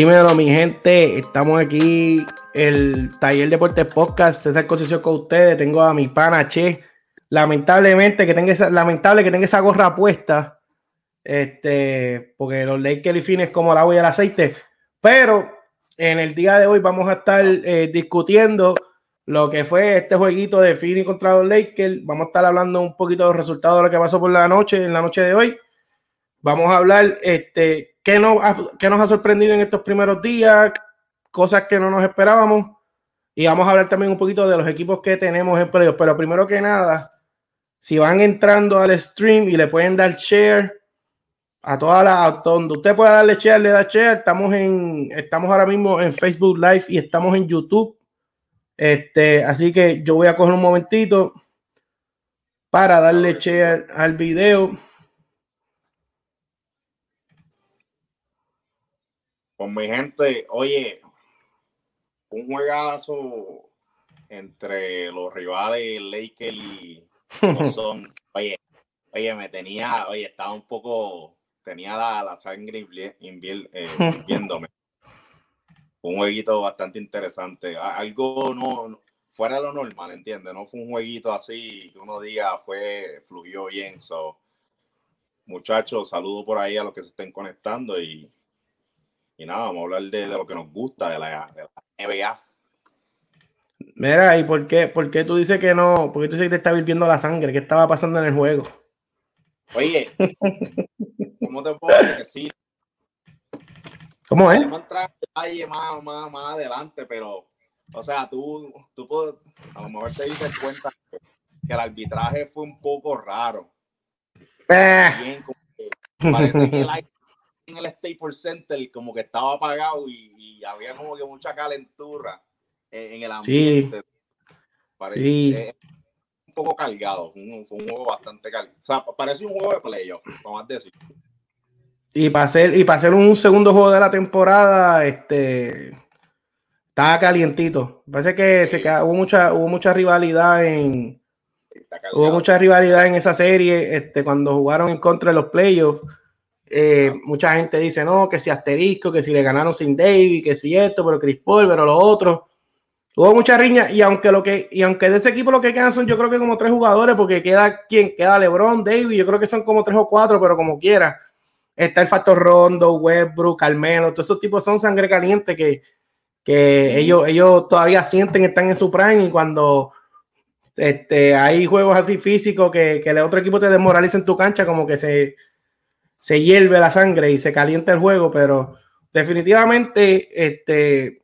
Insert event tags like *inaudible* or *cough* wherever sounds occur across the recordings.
Dímelo, mi gente. Estamos aquí, el Taller Deportes Podcast. César Concesión con ustedes. Tengo a mi pana Che. Lamentablemente que tenga esa, lamentable que tenga esa gorra puesta. Este, porque los Lakers y fines como la agua y el aceite. Pero en el día de hoy vamos a estar eh, discutiendo lo que fue este jueguito de Phoenix contra los Lakers. Vamos a estar hablando un poquito de los resultados de lo que pasó por la noche, en la noche de hoy. Vamos a hablar este, ¿Qué nos, ha sorprendido en estos primeros días? Cosas que no nos esperábamos. Y vamos a hablar también un poquito de los equipos que tenemos en playoffs. Pero primero que nada, si van entrando al stream y le pueden dar share a toda la donde usted pueda darle share, le da share. Estamos en estamos ahora mismo en Facebook Live y estamos en YouTube. Este, así que yo voy a coger un momentito para darle share al video. Con mi gente, oye, un juegazo entre los rivales Lakers y son. *laughs* Oye, oye, me tenía, oye, estaba un poco, tenía la, la sangre eh, *laughs* viéndome. un jueguito bastante interesante. Algo no, fuera de lo normal, ¿entiendes? No fue un jueguito así que uno diga fue, fluyó bien. So, muchachos, saludo por ahí a los que se estén conectando y y nada, vamos a hablar de, lo que nos gusta de la, NBA. Mira, ¿y por qué, por qué tú dices que no? ¿Por qué tú dices que te está viviendo la sangre? ¿Qué estaba pasando en el juego? Oye, *laughs* ¿cómo te puedo decir? ¿Cómo es? Vamos a entrar más, más, más adelante, pero, o sea, tú, tú puedes, a lo mejor te dices cuenta que, el arbitraje fue un poco raro. Eh. Bien, como que parece que el *laughs* en el Staples Center como que estaba apagado y, había como que mucha calentura en, el ambiente. Sí. un poco cargado, fue un, juego bastante cargado. O sea, parece un juego de playoff, vamos a decir. Y para hacer, y para hacer un segundo juego de la temporada, este estaba calientito. Parece que se, hubo mucha, hubo mucha rivalidad en hubo mucha rivalidad en esa serie, este, cuando jugaron en contra de los playoffs eh, mucha gente dice, no, que si asterisco, que si le ganaron sin David, que si esto, pero Chris Paul, pero lo otro. Hubo mucha riña y aunque lo que y aunque de ese equipo lo que quedan son yo creo que como tres jugadores porque queda quien queda LeBron, David, yo creo que son como tres o cuatro, pero como quiera. Está el factor Rondo, Westbrook, Carmelo, todos esos tipos son sangre caliente que, que ellos, ellos todavía sienten están en su prime y cuando este, hay juegos así físicos que, que el otro equipo te desmoraliza en tu cancha, como que se, se hierve la sangre y se calienta el juego, pero definitivamente, este,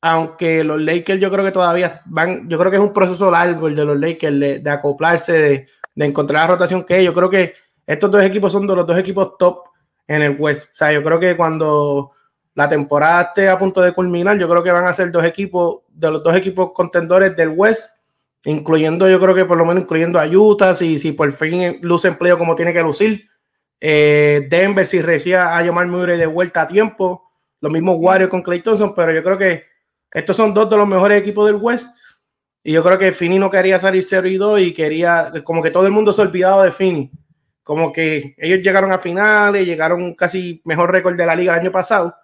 aunque los Lakers yo creo que todavía van, yo creo que es un proceso largo el de los Lakers de, acoplarse, de, encontrar la rotación que es. Yo creo que estos dos equipos son de los dos equipos top en el West. O sea, yo creo que cuando la temporada esté a punto de culminar, yo creo que van a ser dos equipos, de los dos equipos contendores del West, incluyendo, yo creo que por lo menos incluyendo a Utah, si, si por fin luce empleo como tiene que lucir eh, Denver si recibía a Jamal Murray de vuelta a tiempo. Lo mismo Warriors con Clay Thompson, pero yo creo que estos son dos de los mejores equipos del West. Y yo creo que Fini no quería salir 0 y 2 y quería, como que todo el mundo se olvidado de Fini. Como que ellos llegaron a finales, llegaron casi mejor récord de la liga el año pasado.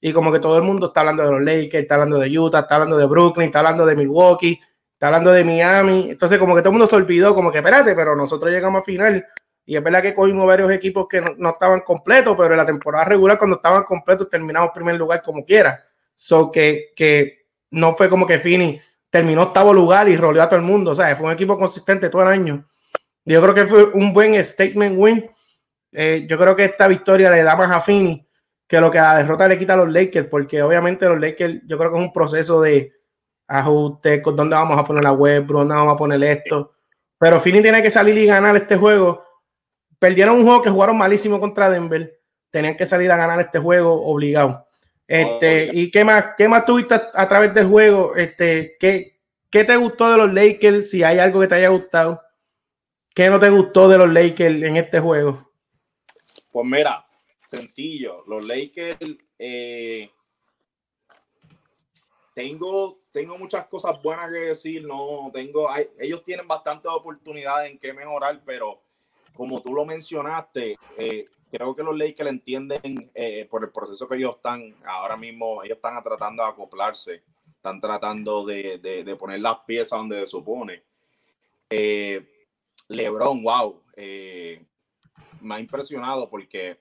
Y como que todo el mundo está hablando de los Lakers, está hablando de Utah, está hablando de Brooklyn, está hablando de Milwaukee, está hablando de Miami. Entonces, como que todo el mundo se olvidó, como que espérate, pero nosotros llegamos a final y es verdad que cogimos varios equipos que no, estaban completos, pero en la temporada regular, cuando estaban completos, terminamos primer lugar como quiera. So que, que no fue como que Fini terminó octavo lugar y roleó a todo el mundo. O sea, fue un equipo consistente todo el año. Yo creo que fue un buen statement win. Eh, yo creo que esta victoria le da más a Fini que lo que la derrota le quita a los Lakers, porque obviamente los Lakers, yo creo que es un proceso de ajuste, con dónde vamos a poner la web, dónde vamos a poner esto. Pero Fini tiene que salir y ganar este juego perdieron un juego que jugaron malísimo contra Denver. Tenían que salir a ganar este juego obligado. Este, ¿Y qué más, qué más tuviste a, través del juego? Este, ¿qué, ¿Qué te gustó de los Lakers? Si hay algo que te haya gustado. ¿Qué no te gustó de los Lakers en este juego? Pues mira, sencillo. Los Lakers, eh, tengo, tengo muchas cosas buenas que decir. No tengo, ellos tienen bastantes oportunidades en qué mejorar, pero como tú lo mencionaste, eh, creo que los Lakers entienden eh, por el proceso que ellos están ahora mismo, ellos están tratando de acoplarse, están tratando de, de, poner las piezas donde se supone. Eh, Lebron, wow, me ha impresionado porque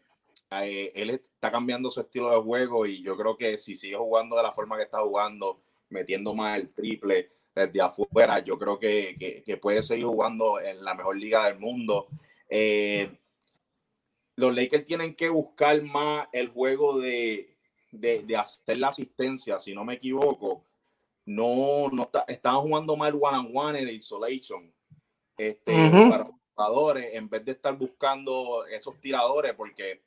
él está cambiando su estilo de juego y yo creo que si sigue jugando de la forma que está jugando, metiendo más el triple desde afuera, yo creo que, que puede seguir jugando en la mejor liga del mundo. Eh, los Lakers tienen que buscar más el juego de, de, hacer la asistencia, si no me equivoco. No, no estaban jugando mal one on one en isolation. Este, para los jugadores, en vez de estar buscando esos tiradores, porque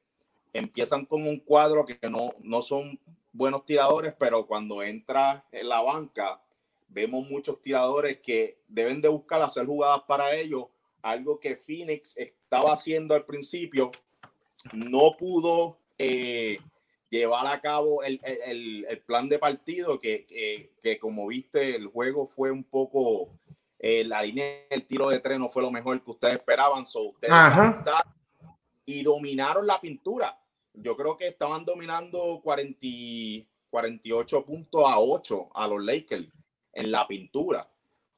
empiezan con un cuadro que no, no son buenos tiradores, pero cuando entra en la banca, vemos muchos tiradores que deben de buscar hacer jugadas para ellos algo que Phoenix estaba haciendo al principio, no pudo eh, llevar a cabo el, plan de partido, que, como viste, el juego fue un poco, eh, la línea del tiro de tren no fue lo mejor que ustedes esperaban, ustedes y dominaron la pintura. Yo creo que estaban dominando 40, 48 puntos a 8 a los Lakers en la pintura.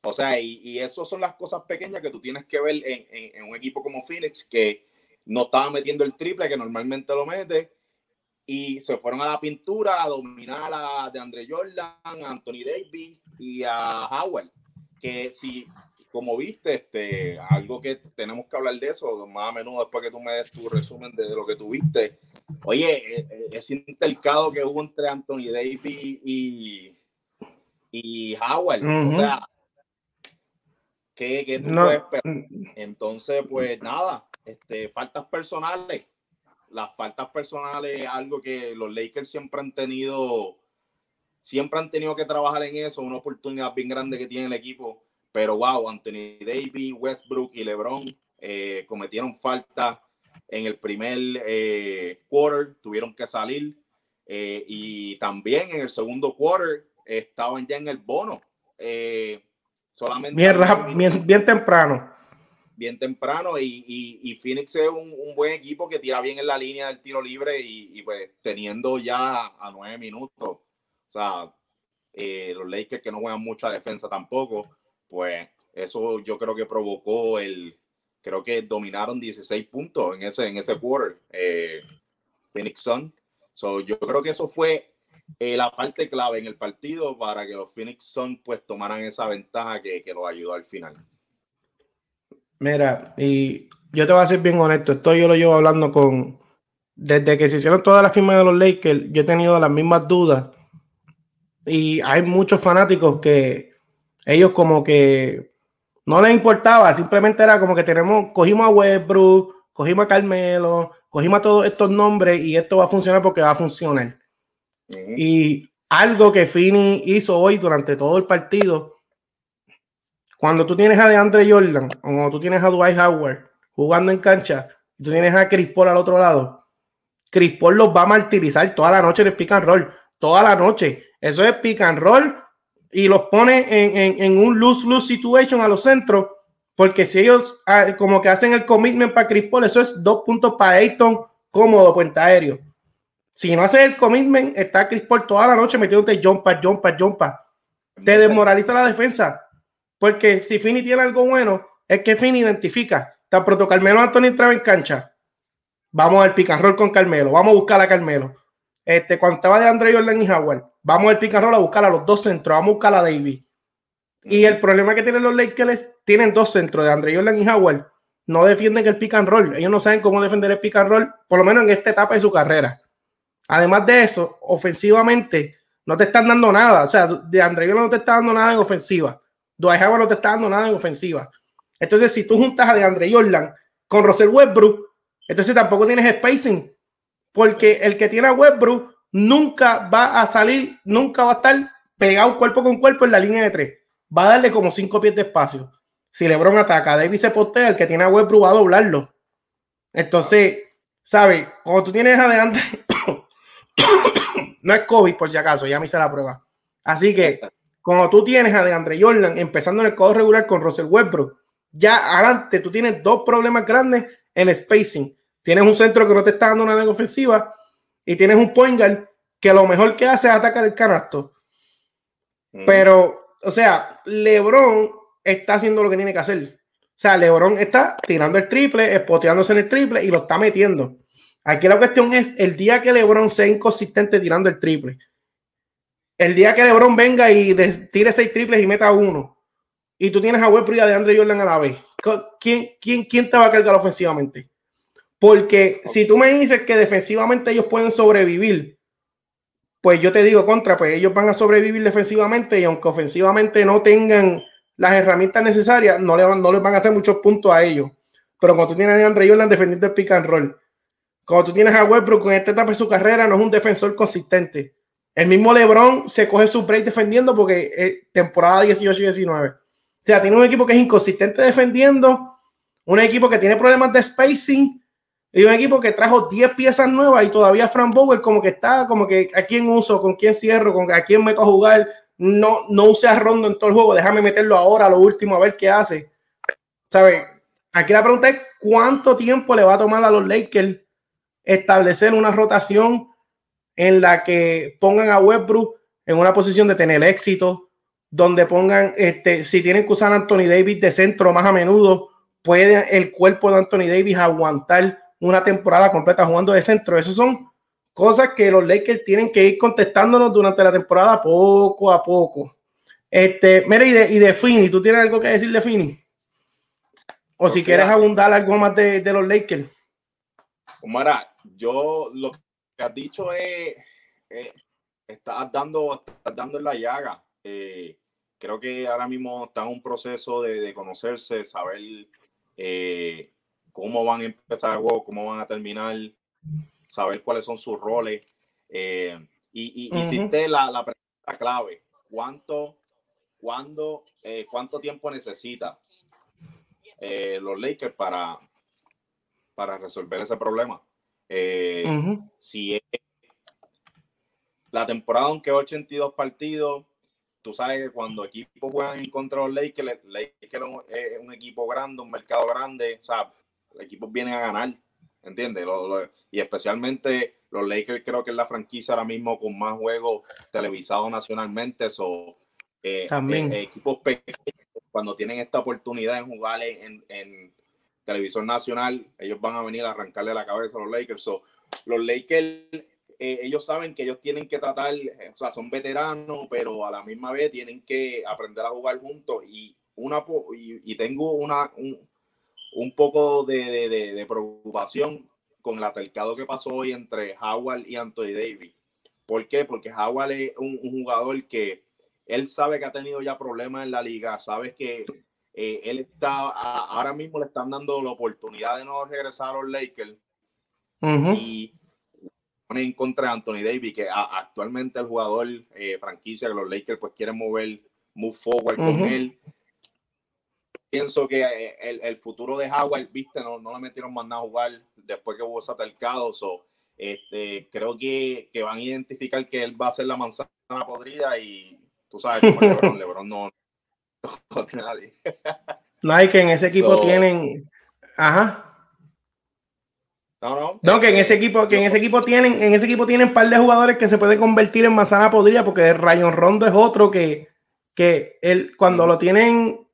O sea, y, y eso son las cosas pequeñas que tú tienes que ver en, un equipo como Phoenix, que no estaba metiendo el triple que normalmente lo mete, y se fueron a la pintura a dominar a de Andre Jordan, a Anthony Davis y a Howard. Que si, como viste, este, algo que tenemos que hablar de eso más a menudo después que tú me des tu resumen de lo que tuviste. Oye, e, e, ese intercado que hubo entre Anthony Davis y, y Howard, o sea, ¿Qué, no. Entonces, pues nada, este, faltas personales. Las faltas personales es algo que los Lakers siempre han tenido, siempre han tenido que trabajar en eso, una oportunidad bien grande que tiene el equipo. Pero wow, Anthony Davis, Westbrook y LeBron eh, cometieron falta en el primer eh, quarter, tuvieron que salir. Eh, y también en el segundo quarter estaban ya en el bono. Eh, bien, bien, temprano. Bien temprano y, Phoenix es un, buen equipo que tira bien en la línea del tiro libre y, pues teniendo ya a nueve minutos, o sea, eh, los Lakers que no juegan mucha defensa tampoco, pues eso yo creo que provocó el, creo que dominaron 16 puntos en ese, en ese quarter, eh, Phoenix Sun. So, yo creo que eso fue eh, la parte clave en el partido para que los Phoenix Suns pues tomaran esa ventaja que, que los ayudó al final. Mira, y yo te voy a ser bien honesto, esto yo lo llevo hablando con, desde que se hicieron todas las firmas de los Lakers, yo he tenido las mismas dudas y hay muchos fanáticos que ellos como que no les importaba, simplemente era como que tenemos, cogimos a Westbrook, cogimos a Carmelo, cogimos a todos estos nombres y esto va a funcionar porque va a funcionar. Y algo que Fini hizo hoy durante todo el partido, cuando tú tienes a DeAndre Jordan o cuando tú tienes a Dwight Howard jugando en cancha, y tú tienes a Chris Paul al otro lado, Chris Paul los va a martirizar toda la noche en el pick and roll, toda la noche. Eso es pick and roll y los pone en, en un lose-lose situation a los centros, porque si ellos ah, como que hacen el commitment para Chris Paul, eso es dos puntos para Ayton cómodo, puente aéreo. Si no haces el commitment, está Chris Paul toda la noche metiéndote jumpa, jumpa, jumpa. Te desmoraliza la defensa. Porque si Fini tiene algo bueno, es que Fini identifica. Tan pronto Carmelo Anthony entraba en cancha. Vamos al picarrol con Carmelo. Vamos a buscar a Carmelo. Este, cuando estaba de Andre Jordan y Howard, vamos al picarrol a buscar a los dos centros. Vamos a buscar a David. Y el problema que tienen los Lakers tienen dos centros de Andre Jordan y Howard. No defienden el pick and roll. Ellos no saben cómo defender el pick and roll, por lo menos en esta etapa de su carrera. Además de eso, ofensivamente no te están dando nada. O sea, de André no te está dando nada en ofensiva. Dwight Howard no te está dando nada en ofensiva. Entonces, si tú juntas a de Andre Jordan con Russell Westbrook, entonces tampoco tienes spacing. Porque el que tiene a Westbrook nunca va a salir, nunca va a estar pegado cuerpo con cuerpo en la línea de tres. Va a darle como cinco pies de espacio. Si LeBron ataca, David se postea, el que tiene a Westbrook va a doblarlo. Entonces, ¿sabes? Cuando tú tienes adelante *coughs* no es COVID, por si acaso, ya me hice la prueba. Así que, cuando tú tienes a DeAndre Jordan empezando en el codo regular con Russell Westbrook, Ya adelante tú tienes dos problemas grandes en spacing. Tienes un centro que no te está dando una ofensiva y tienes un point guard que lo mejor que hace es atacar el canasto. Mm. Pero, o sea, LeBron está haciendo lo que tiene que hacer. O sea, LeBron está tirando el triple, espoteándose en el triple y lo está metiendo. Aquí la cuestión es el día que LeBron sea inconsistente tirando el triple. El día que LeBron venga y tire seis triples y meta uno. Y tú tienes a Westbrook y a DeAndre Jordan a la vez. ¿Quién, quién, quién te va a cargar ofensivamente? Porque si tú me dices que defensivamente ellos pueden sobrevivir, pues yo te digo contra, pues ellos van a sobrevivir defensivamente y aunque ofensivamente no tengan las herramientas necesarias, no, le no les van a hacer muchos puntos a ellos. Pero cuando tú tienes a Andre Jordan defendiendo el pick and roll, cuando tú tienes a Westbrook con esta etapa de su carrera, no es un defensor consistente. El mismo LeBron se coge su break defendiendo porque es temporada 18 y 19. O sea, tiene un equipo que es inconsistente defendiendo, un equipo que tiene problemas de spacing y un equipo que trajo 10 piezas nuevas y todavía Frank Bower como que está, como que a quién uso, con quién cierro, con a quién meto a jugar. No, no use a Rondo en todo el juego, déjame meterlo ahora, a lo último, a ver qué hace. ¿Sabes? Aquí la pregunta es cuánto tiempo le va a tomar a los Lakers establecer una rotación en la que pongan a Westbrook en una posición de tener éxito, donde pongan, este, si tienen que usar a Anthony Davis de centro más a menudo, puede el cuerpo de Anthony Davis aguantar una temporada completa jugando de centro. Esas son cosas que los Lakers tienen que ir contestándonos durante la temporada poco a poco. Este, mira, y de, y de Fini, ¿tú tienes algo que decir de Fini? O si quieres abundar algo más de, los Lakers. Omar, yo lo que has dicho es, eh, estás dando, dando en la llaga. Eh, creo que ahora mismo está en un proceso de, conocerse, saber eh, cómo van a empezar el juego, cómo van a terminar, saber cuáles son sus roles. Eh, y, hiciste la, la, pregunta clave, ¿cuánto, cuándo, eh, cuánto tiempo necesita eh, los Lakers para, para resolver ese problema? Si es la temporada, aunque 82 partidos, tú sabes que cuando equipos juegan en contra de los Lakers, Lakers es un equipo grande, un mercado grande, o sea, equipos vienen a ganar, ¿entiendes? y especialmente los Lakers creo que es la franquicia ahora mismo con más juegos televisados nacionalmente. eso eh, También. Eh, equipos pequeños, cuando tienen esta oportunidad en jugar en, en, televisión nacional, ellos van a venir a arrancarle la cabeza a los Lakers. So, los Lakers, eh, ellos saben que ellos tienen que tratar, o sea, son veteranos, pero a la misma vez tienen que aprender a jugar juntos. Y, una, y, y tengo una, un, un poco de, preocupación con el altercado que pasó hoy entre Howard y Anthony Davis. ¿Por qué? Porque Howard es un, jugador que él sabe que ha tenido ya problemas en la liga, sabe que eh, él está, ahora mismo le están dando la oportunidad de no regresar a los Lakers. Y pone en contra de Anthony Davis, que actualmente el jugador eh, franquicia que los Lakers pues quieren mover, move forward con él. Pienso que eh, el, futuro de Howard, viste, no, no le metieron más nada a jugar después que hubo ese altercado. este, creo que, que, van a identificar que él va a ser la manzana podrida y tú sabes, como *laughs* Lebron, Lebron no, *laughs* nadie. No hay que en ese equipo tienen. Ajá. No, no. No, que en ese equipo, que en ese equipo tienen, en ese equipo tienen un par de jugadores que se pueden convertir en manzana podrida, porque Rayon Rondo es otro que, que él, cuando lo tienen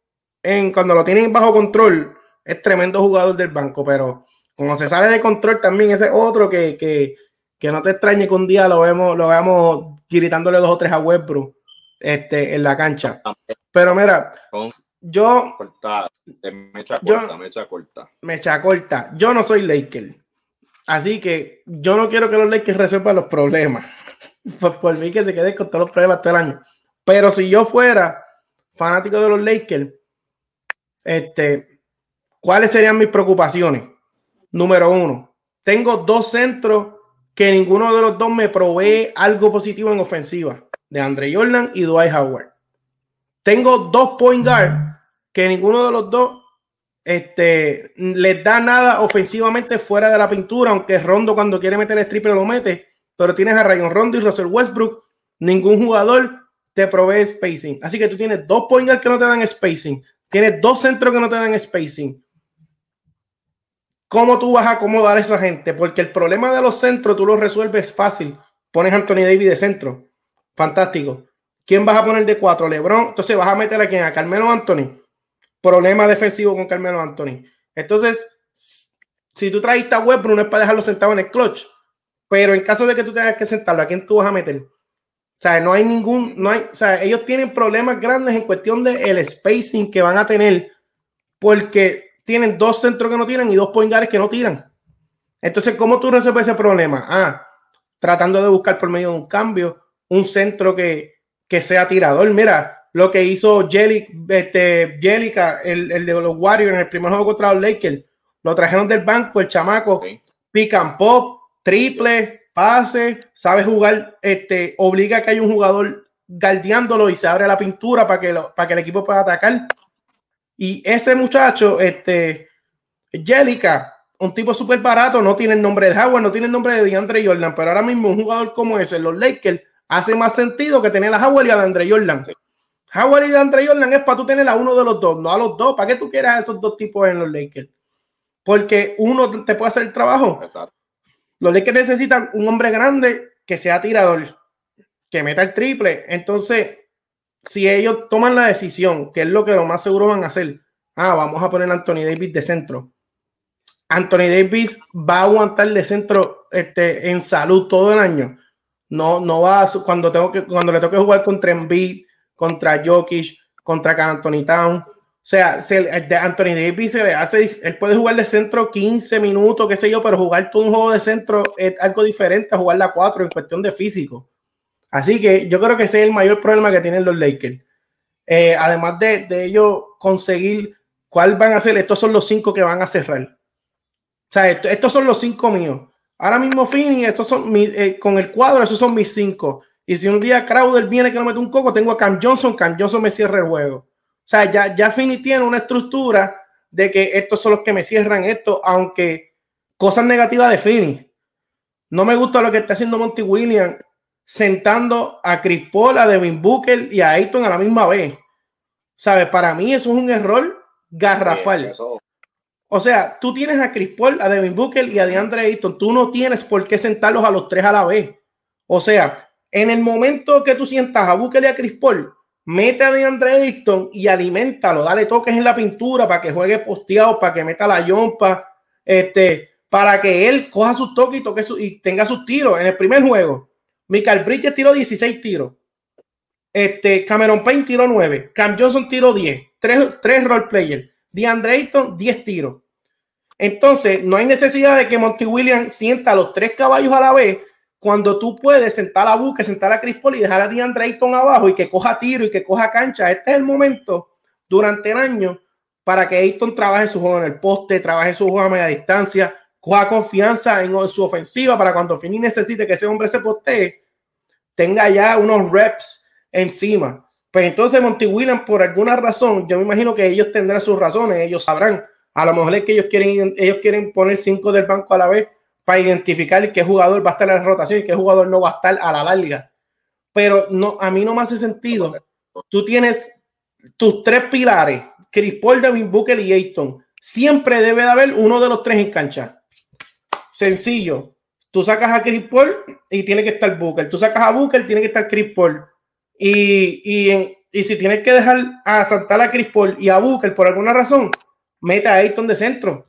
cuando lo tienen bajo control, es tremendo jugador del banco, pero como se sale de control también ese otro que, que, que no te extrañe que un día lo vemos, lo veamos gritándole dos o tres a Westbrook este, en la cancha. Pero mira, yo, me echa corta, me echa corta. Me echa corta. Yo no soy Laker. Así que yo no quiero que los Lakers resuelvan los problemas. *laughs* por, por mí que se quede con todos los problemas todo el año. Pero si yo fuera fanático de los Lakers, este, ¿Cuáles serían mis preocupaciones? Número uno, tengo dos centros que ninguno de los dos me provee algo positivo en ofensiva, de Andre Jordan y Dwight Howard. Tengo dos point guard que ninguno de los dos este, les da nada ofensivamente fuera de la pintura, aunque Rondo cuando quiere meter el triple lo mete, pero tienes a Rayon Rondo y Russell Westbrook, ningún jugador te provee spacing. Así que tú tienes dos point guard que no te dan spacing, Tienes dos centros que no te dan spacing. ¿Cómo tú vas a acomodar a esa gente? Porque el problema de los centros tú lo resuelves fácil. Pones a Anthony Davis de centro. Fantástico. ¿Quién vas a poner de cuatro? LeBron. Entonces vas a meter a quién? A Carmelo Anthony. Problema defensivo con Carmelo Anthony. Entonces, si tú traes a Westbrook, no es para dejarlo sentado en el clutch. Pero en caso de que tú tengas que sentarlo, ¿a quién tú vas a meter? O sea, no hay ningún, no hay, o sea, ellos tienen problemas grandes en cuestión del el spacing que van a tener porque tienen dos centros que no tiran y dos poingares que no tiran. Entonces, ¿cómo tú resuelves ese problema? Ah, tratando de buscar por medio de un cambio un centro que, que sea tirador. Mira, lo que hizo Jelly, este, Jellica, el, el, de los Warriors en el primer juego contra los Lakers. Lo trajeron del banco, el chamaco, okay. pick and pop, triple, pase, sabe jugar, este, obliga a que haya un jugador guardiándolo y se abre la pintura para que, lo, para que el equipo pueda atacar. Y ese muchacho, este, Jellica, un tipo súper barato, no tiene el nombre de Howard, no tiene el nombre de DeAndre Jordan, pero ahora mismo un jugador como ese, los Lakers, hace más sentido que tener a Howard y a DeAndre Jordan. Sí. Howard y DeAndre Jordan es para tú tener a uno de los dos, no a los dos. ¿Para qué tú quieras a esos dos tipos en los Lakers? Porque uno te puede hacer el trabajo. Exacto. Los Lakers necesitan un hombre grande que sea tirador, que meta el triple. Entonces, si ellos toman la decisión, que es lo que lo más seguro van a hacer, ah, vamos a poner a Anthony Davis de centro. Anthony Davis va a aguantar de centro este, en salud todo el año. No, no va cuando tengo que, cuando le toque jugar contra Embiid, contra Jokic, contra Anthony Town. O sea, se, de Anthony Davis se le hace, él puede jugar de centro 15 minutos, qué sé yo, pero jugar todo un juego de centro es algo diferente a jugar la 4 en cuestión de físico. Así que yo creo que ese es el mayor problema que tienen los Lakers. Eh, además de, de ellos conseguir cuál van a ser, estos son los cinco que van a cerrar. O sea, esto, estos son los cinco míos. Ahora mismo Fini, estos son mi, eh, con el cuadro, esos son mis cinco. Y si un día Crowder viene que no mete un coco, tengo a Cam Johnson, Cam Johnson me cierra el juego. O sea, ya, ya Fini tiene una estructura de que estos son los que me cierran esto, aunque cosas negativas de Fini. No me gusta lo que está haciendo Monty Williams, sentando a Chris Paul, a Devin Booker y a Ayton a la misma vez. ¿Sabes? Para mí eso es un error garrafal. O sea, tú tienes a Chris Paul, a Devin Booker y a DeAndre Ayton. Tú no tienes por qué sentarlos a los tres a la vez. O sea, en el momento que tú sientas a Booker y a Chris Paul, mete a DeAndre Ayton y alimentalo, dale toques en la pintura para que juegue posteado, para que meta la yompa, este, para que él coja sus toques y, toque su, y tenga sus tiros. En el primer juego, Michael Bridges tiró 16 tiros. Este, Cameron Payne tiró 9. Cam Johnson tiró 10. 3, 3 role players. DeAndre Ayton, 10 tiros. Entonces, no hay necesidad de que Monty Williams sienta los tres caballos a la vez cuando tú puedes sentar a Buque, sentar a Chris Paul y dejar a DeAndre Ayton abajo y que coja tiro y que coja cancha. Este es el momento durante el año para que Ayton trabaje su juego en el poste, trabaje su juego a media distancia, coja confianza en, su ofensiva para cuando Fini necesite que ese hombre se postee, tenga ya unos reps encima. Pues entonces Monty Williams, por alguna razón, yo me imagino que ellos tendrán sus razones, ellos sabrán. A lo mejor es que ellos quieren, ellos quieren poner cinco del banco a la vez para identificar qué jugador va a estar en la rotación y qué jugador no va a estar a la larga. Pero no, a mí no me hace sentido. Tú tienes tus tres pilares, Chris Paul, Devin Booker y Ayton. Siempre debe de haber uno de los tres en cancha. Sencillo. Tú sacas a Chris Paul y tiene que estar Booker. Tú sacas a Booker, tiene que estar Chris Paul. Y, y, y si tienes que dejar a a Chris Paul y a Booker por alguna razón, mete a Ayton de centro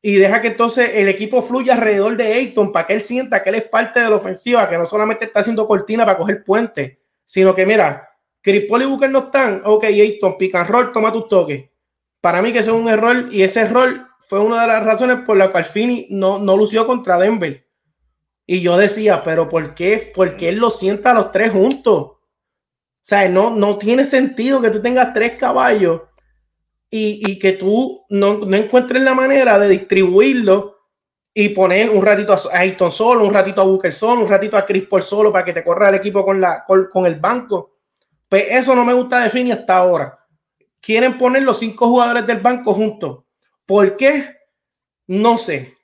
y deja que entonces el equipo fluya alrededor de Ayton para que él sienta que él es parte de la ofensiva, que no solamente está haciendo cortina para coger puente, sino que mira, Paul y Booker no están, ok, Ayton, pick and roll, toma tus toques. Para mí que es un error y ese error fue una de las razones por la cual Fini no, no lució contra Denver. Y yo decía, pero ¿por qué? Porque él lo sienta a los tres juntos. O sea, no, no tiene sentido que tú tengas tres caballos y, que tú no, encuentres la manera de distribuirlo y poner un ratito a Ayton solo, un ratito a Booker solo, un ratito a Chris Paul solo para que te corra el equipo con, la, con, el banco. Pues eso no me gusta de Fini hasta ahora. Quieren poner los cinco jugadores del banco juntos. ¿Por qué? No sé.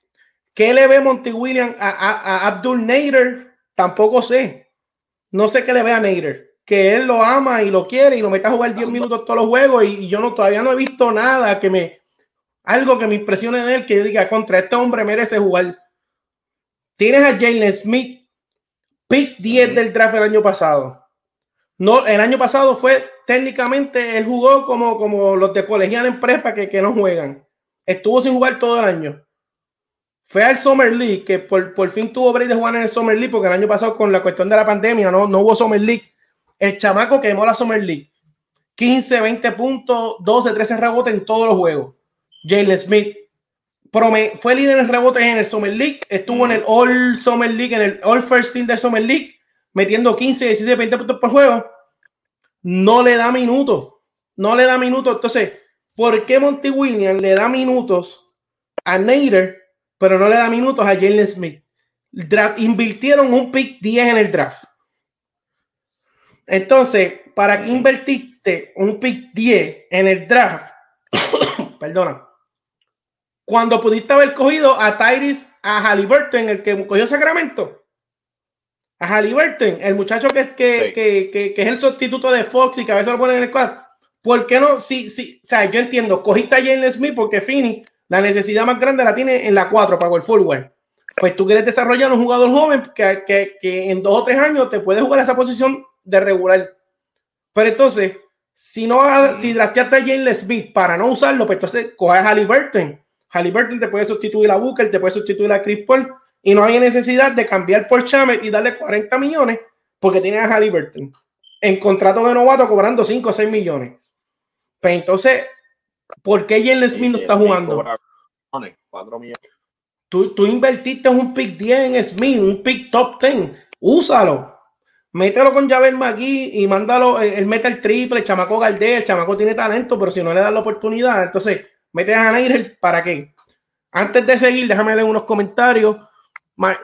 ¿Qué le ve Monty Williams a, a, a, Abdul Nader? Tampoco sé. No sé qué le ve a Nader. Que él lo ama y lo quiere y lo mete a jugar 10 minutos todos los juegos y, yo no todavía no he visto nada que me algo que me impresione de él que yo diga contra este hombre merece jugar. Tienes a Jalen Smith, pick 10 del draft el año pasado. No, el año pasado fue técnicamente él jugó como, como los de colegial en prepa que, que no juegan. Estuvo sin jugar todo el año. Fue al Summer League, que por, por fin tuvo break de jugar en el Summer League, porque el año pasado con la cuestión de la pandemia no, no hubo Summer League. El chamaco quemó la Summer League. 15, 20 puntos, 12, 13 rebotes en todos los juegos. Jalen Smith fue líder en rebotes en el Summer League, estuvo en el All Summer League, en el All First Team del Summer League, metiendo 15, 16, 20 puntos por juego. No le da minutos. No le da minutos. Entonces, ¿por qué Monty Williams le da minutos a Nader, pero no le da minutos a Jalen Smith? invirtieron un pick 10 en el draft. Entonces, ¿para qué invertiste un pick 10 en el draft? *coughs* Perdona. Cuando pudiste haber cogido a Tyrese, a Halliburton, el que cogió Sacramento. A Halliburton, el muchacho que, que, que, que, es el sustituto de Fox y que a veces lo ponen en el squad. ¿Por qué no? Sí, sí, o sea, yo entiendo, cogiste a Jalen Smith porque Fini la necesidad más grande la tiene en la 4 para el forward. Pues tú quieres desarrollar un jugador joven que, que, que en dos o tres años te puede jugar esa posición de regular. Pero entonces, si no si drafteaste a Jalen Smith para no usarlo, pues entonces coge a Halliburton. Halliburton te puede sustituir a Booker, te puede sustituir a Chris Paul y no hay necesidad de cambiar por Chamet y darle 40 millones porque tiene a Halliburton en contrato de novato cobrando 5 o 6 millones. Pues entonces, ¿por qué Jalen Smith no está jugando? 4 millones. Tú, tú invertiste un pick 10 en Smith, un pick top 10. Úsalo mételo con Javier McGee y mándalo, él mete el triple, el chamaco Galdé, el chamaco tiene talento, pero si no le das la oportunidad, entonces mete a Nair para qué. Antes de seguir, déjame leer unos comentarios.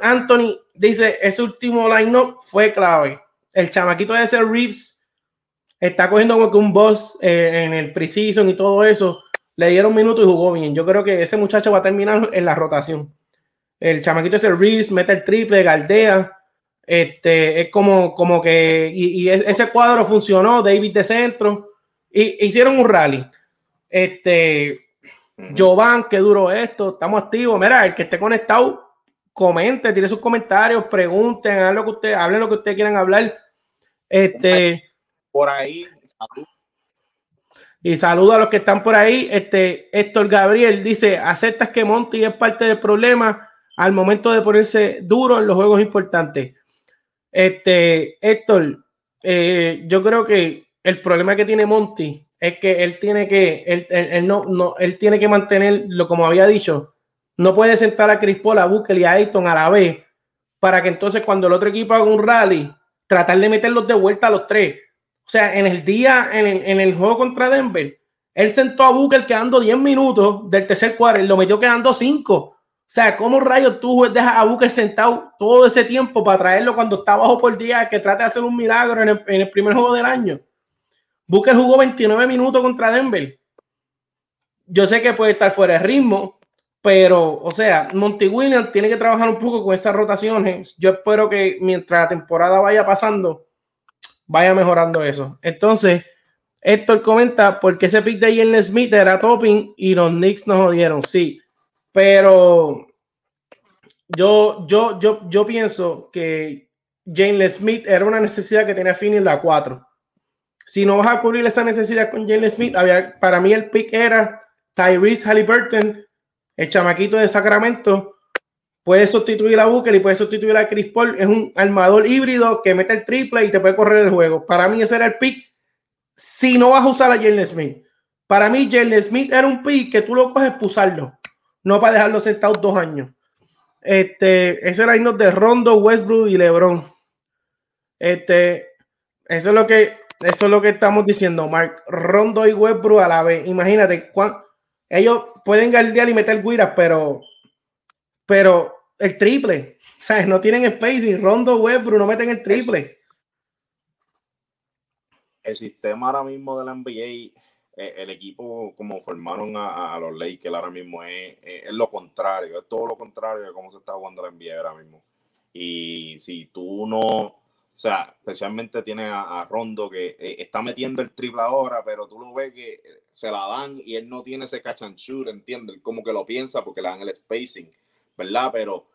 Anthony dice, ese último line-up fue clave. El chamaquito de ese Reeves está cogiendo como que un boss eh, en el preseason y todo eso. Le dieron un minuto y jugó bien. Yo creo que ese muchacho va a terminar en la rotación. El chamaquito de ese Reeves mete el triple, galdea este, es como, como que, y, ese cuadro funcionó, David de centro, y hicieron un rally. Este, Jovan, qué duro esto, estamos activos. Mira, el que esté conectado, comente, tire sus comentarios, pregunten, hablen lo que usted, hablen lo que ustedes quieran hablar. Este, por ahí, Y saludo a los que están por ahí. Este, Héctor Gabriel dice: ¿Aceptas que Monty es parte del problema al momento de ponerse duro en los juegos importantes? Este, Héctor, eh, yo creo que el problema que tiene Monty es que él tiene que, él, no, no, él tiene que mantenerlo, como había dicho, no puede sentar a Chris Paul, a Booker y a Ayton a la vez, para que entonces cuando el otro equipo haga un rally, tratar de meterlos de vuelta a los tres. O sea, en el día, en el, en el juego contra Denver, él sentó a Booker quedando 10 minutos del tercer cuarto, lo metió quedando 5. O sea, ¿cómo rayos tú dejas a Booker sentado todo ese tiempo para traerlo cuando está bajo por día que trate de hacer un milagro en el, primer juego del año? Booker jugó 29 minutos contra Denver. Yo sé que puede estar fuera de ritmo, pero, o sea, Monty Williams tiene que trabajar un poco con esas rotaciones. Yo espero que mientras la temporada vaya pasando, vaya mejorando eso. Entonces, Héctor comenta, ¿por qué ese pick de Jalen Smith era topping y los Knicks nos jodieron? Sí, pero yo, yo, yo, yo pienso que Jalen Smith era una necesidad que tenía Finney en la 4. Si no vas a cubrir esa necesidad con Jalen Smith, había, para mí el pick era Tyrese Halliburton, el chamaquito de Sacramento. Puede sustituir a Booker y puede sustituir a Chris Paul. Es un armador híbrido que mete el triple y te puede correr el juego. Para mí ese era el pick si no vas a usar a Jalen Smith. Para mí Jalen Smith era un pick que tú lo coges para no para dejarlo sentado dos años. Este, ese line de Rondo, Westbrook y LeBron. Este, eso es lo que, eso es lo que estamos diciendo, Mark. Rondo y Westbrook a la vez. Imagínate, ellos pueden guardiar y meter guiras, pero, pero el triple, ¿sabes? No tienen spacing. Rondo, Westbrook no meten el triple. El sistema ahora mismo de la NBA el equipo como formaron a, los Lakers ahora mismo es, es, lo contrario, es todo lo contrario de cómo se está jugando la NBA ahora mismo. Y si tú no, sea, especialmente tiene a, Rondo que eh, está metiendo el triple ahora, pero tú lo ves que se la dan y él no tiene ese catch and shoot, ¿entiendes? Como que lo piensa porque le dan el spacing, ¿verdad? Pero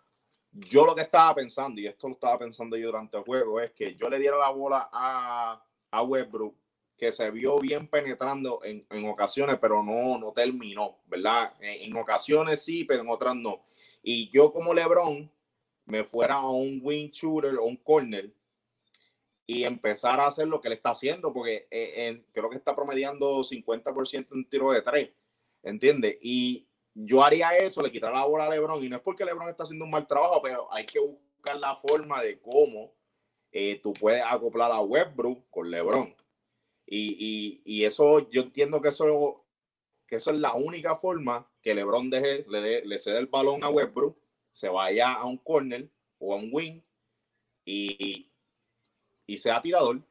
yo lo que estaba pensando, y esto lo estaba pensando yo durante el juego, es que yo le diera la bola a, a Westbrook, que se vio bien penetrando en, en ocasiones, pero no, no terminó, ¿verdad? En, ocasiones sí, pero en otras no. Y yo como LeBron me fuera a un wing shooter o un corner y empezar a hacer lo que él está haciendo, porque eh, creo que está promediando 50% en tiro de tres, ¿entiendes? Y yo haría eso, le quitaría la bola a LeBron, y no es porque LeBron está haciendo un mal trabajo, pero hay que buscar la forma de cómo eh, tú puedes acoplar a Westbrook con LeBron. Y, y, eso, yo entiendo que eso, que eso es la única forma que LeBron deje, le, le cede el balón a Westbrook, se vaya a un corner o a un wing y y sea tirador,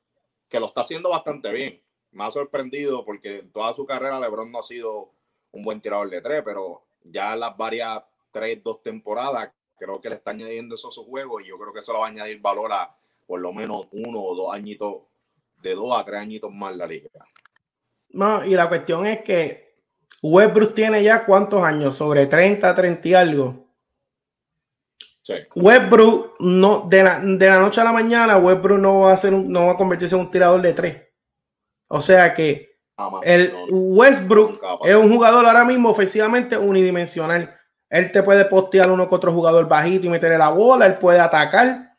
que lo está haciendo bastante bien. Me ha sorprendido porque en toda su carrera LeBron no ha sido un buen tirador de tres, pero ya las varias tres, dos temporadas, creo que le está añadiendo eso a su juego y yo creo que eso lo va a añadir valor a por lo menos uno o dos añitos, de dos a tres añitos más la liga. No, y la cuestión es que Westbrook tiene ya cuántos años, sobre 30, 30 y algo. Westbrook no, de la, noche a la mañana, Westbrook no va a ser no va a convertirse en un tirador de tres. O sea que el Westbrook es un jugador ahora mismo ofensivamente unidimensional. Él te puede postear uno con otro jugador bajito y meterle la bola, él puede atacar.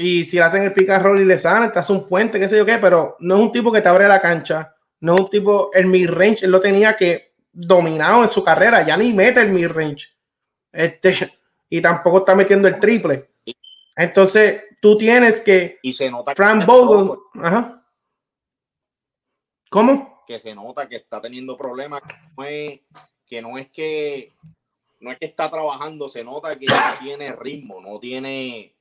Y si le hacen el pick and roll y le sale, te hace un puente, qué sé yo qué, pero no es un tipo que te abre la cancha. No es un tipo, el mid-range, él lo tenía que dominado en su carrera, ya ni mete el mid-range. Este, *laughs* y tampoco está metiendo el triple. Entonces, tú tienes que. Y se nota Frank Vogel. Ajá. ¿Cómo? Que se nota que está teniendo problemas. que no es que. No es que está trabajando, se nota que no tiene ritmo, no tiene.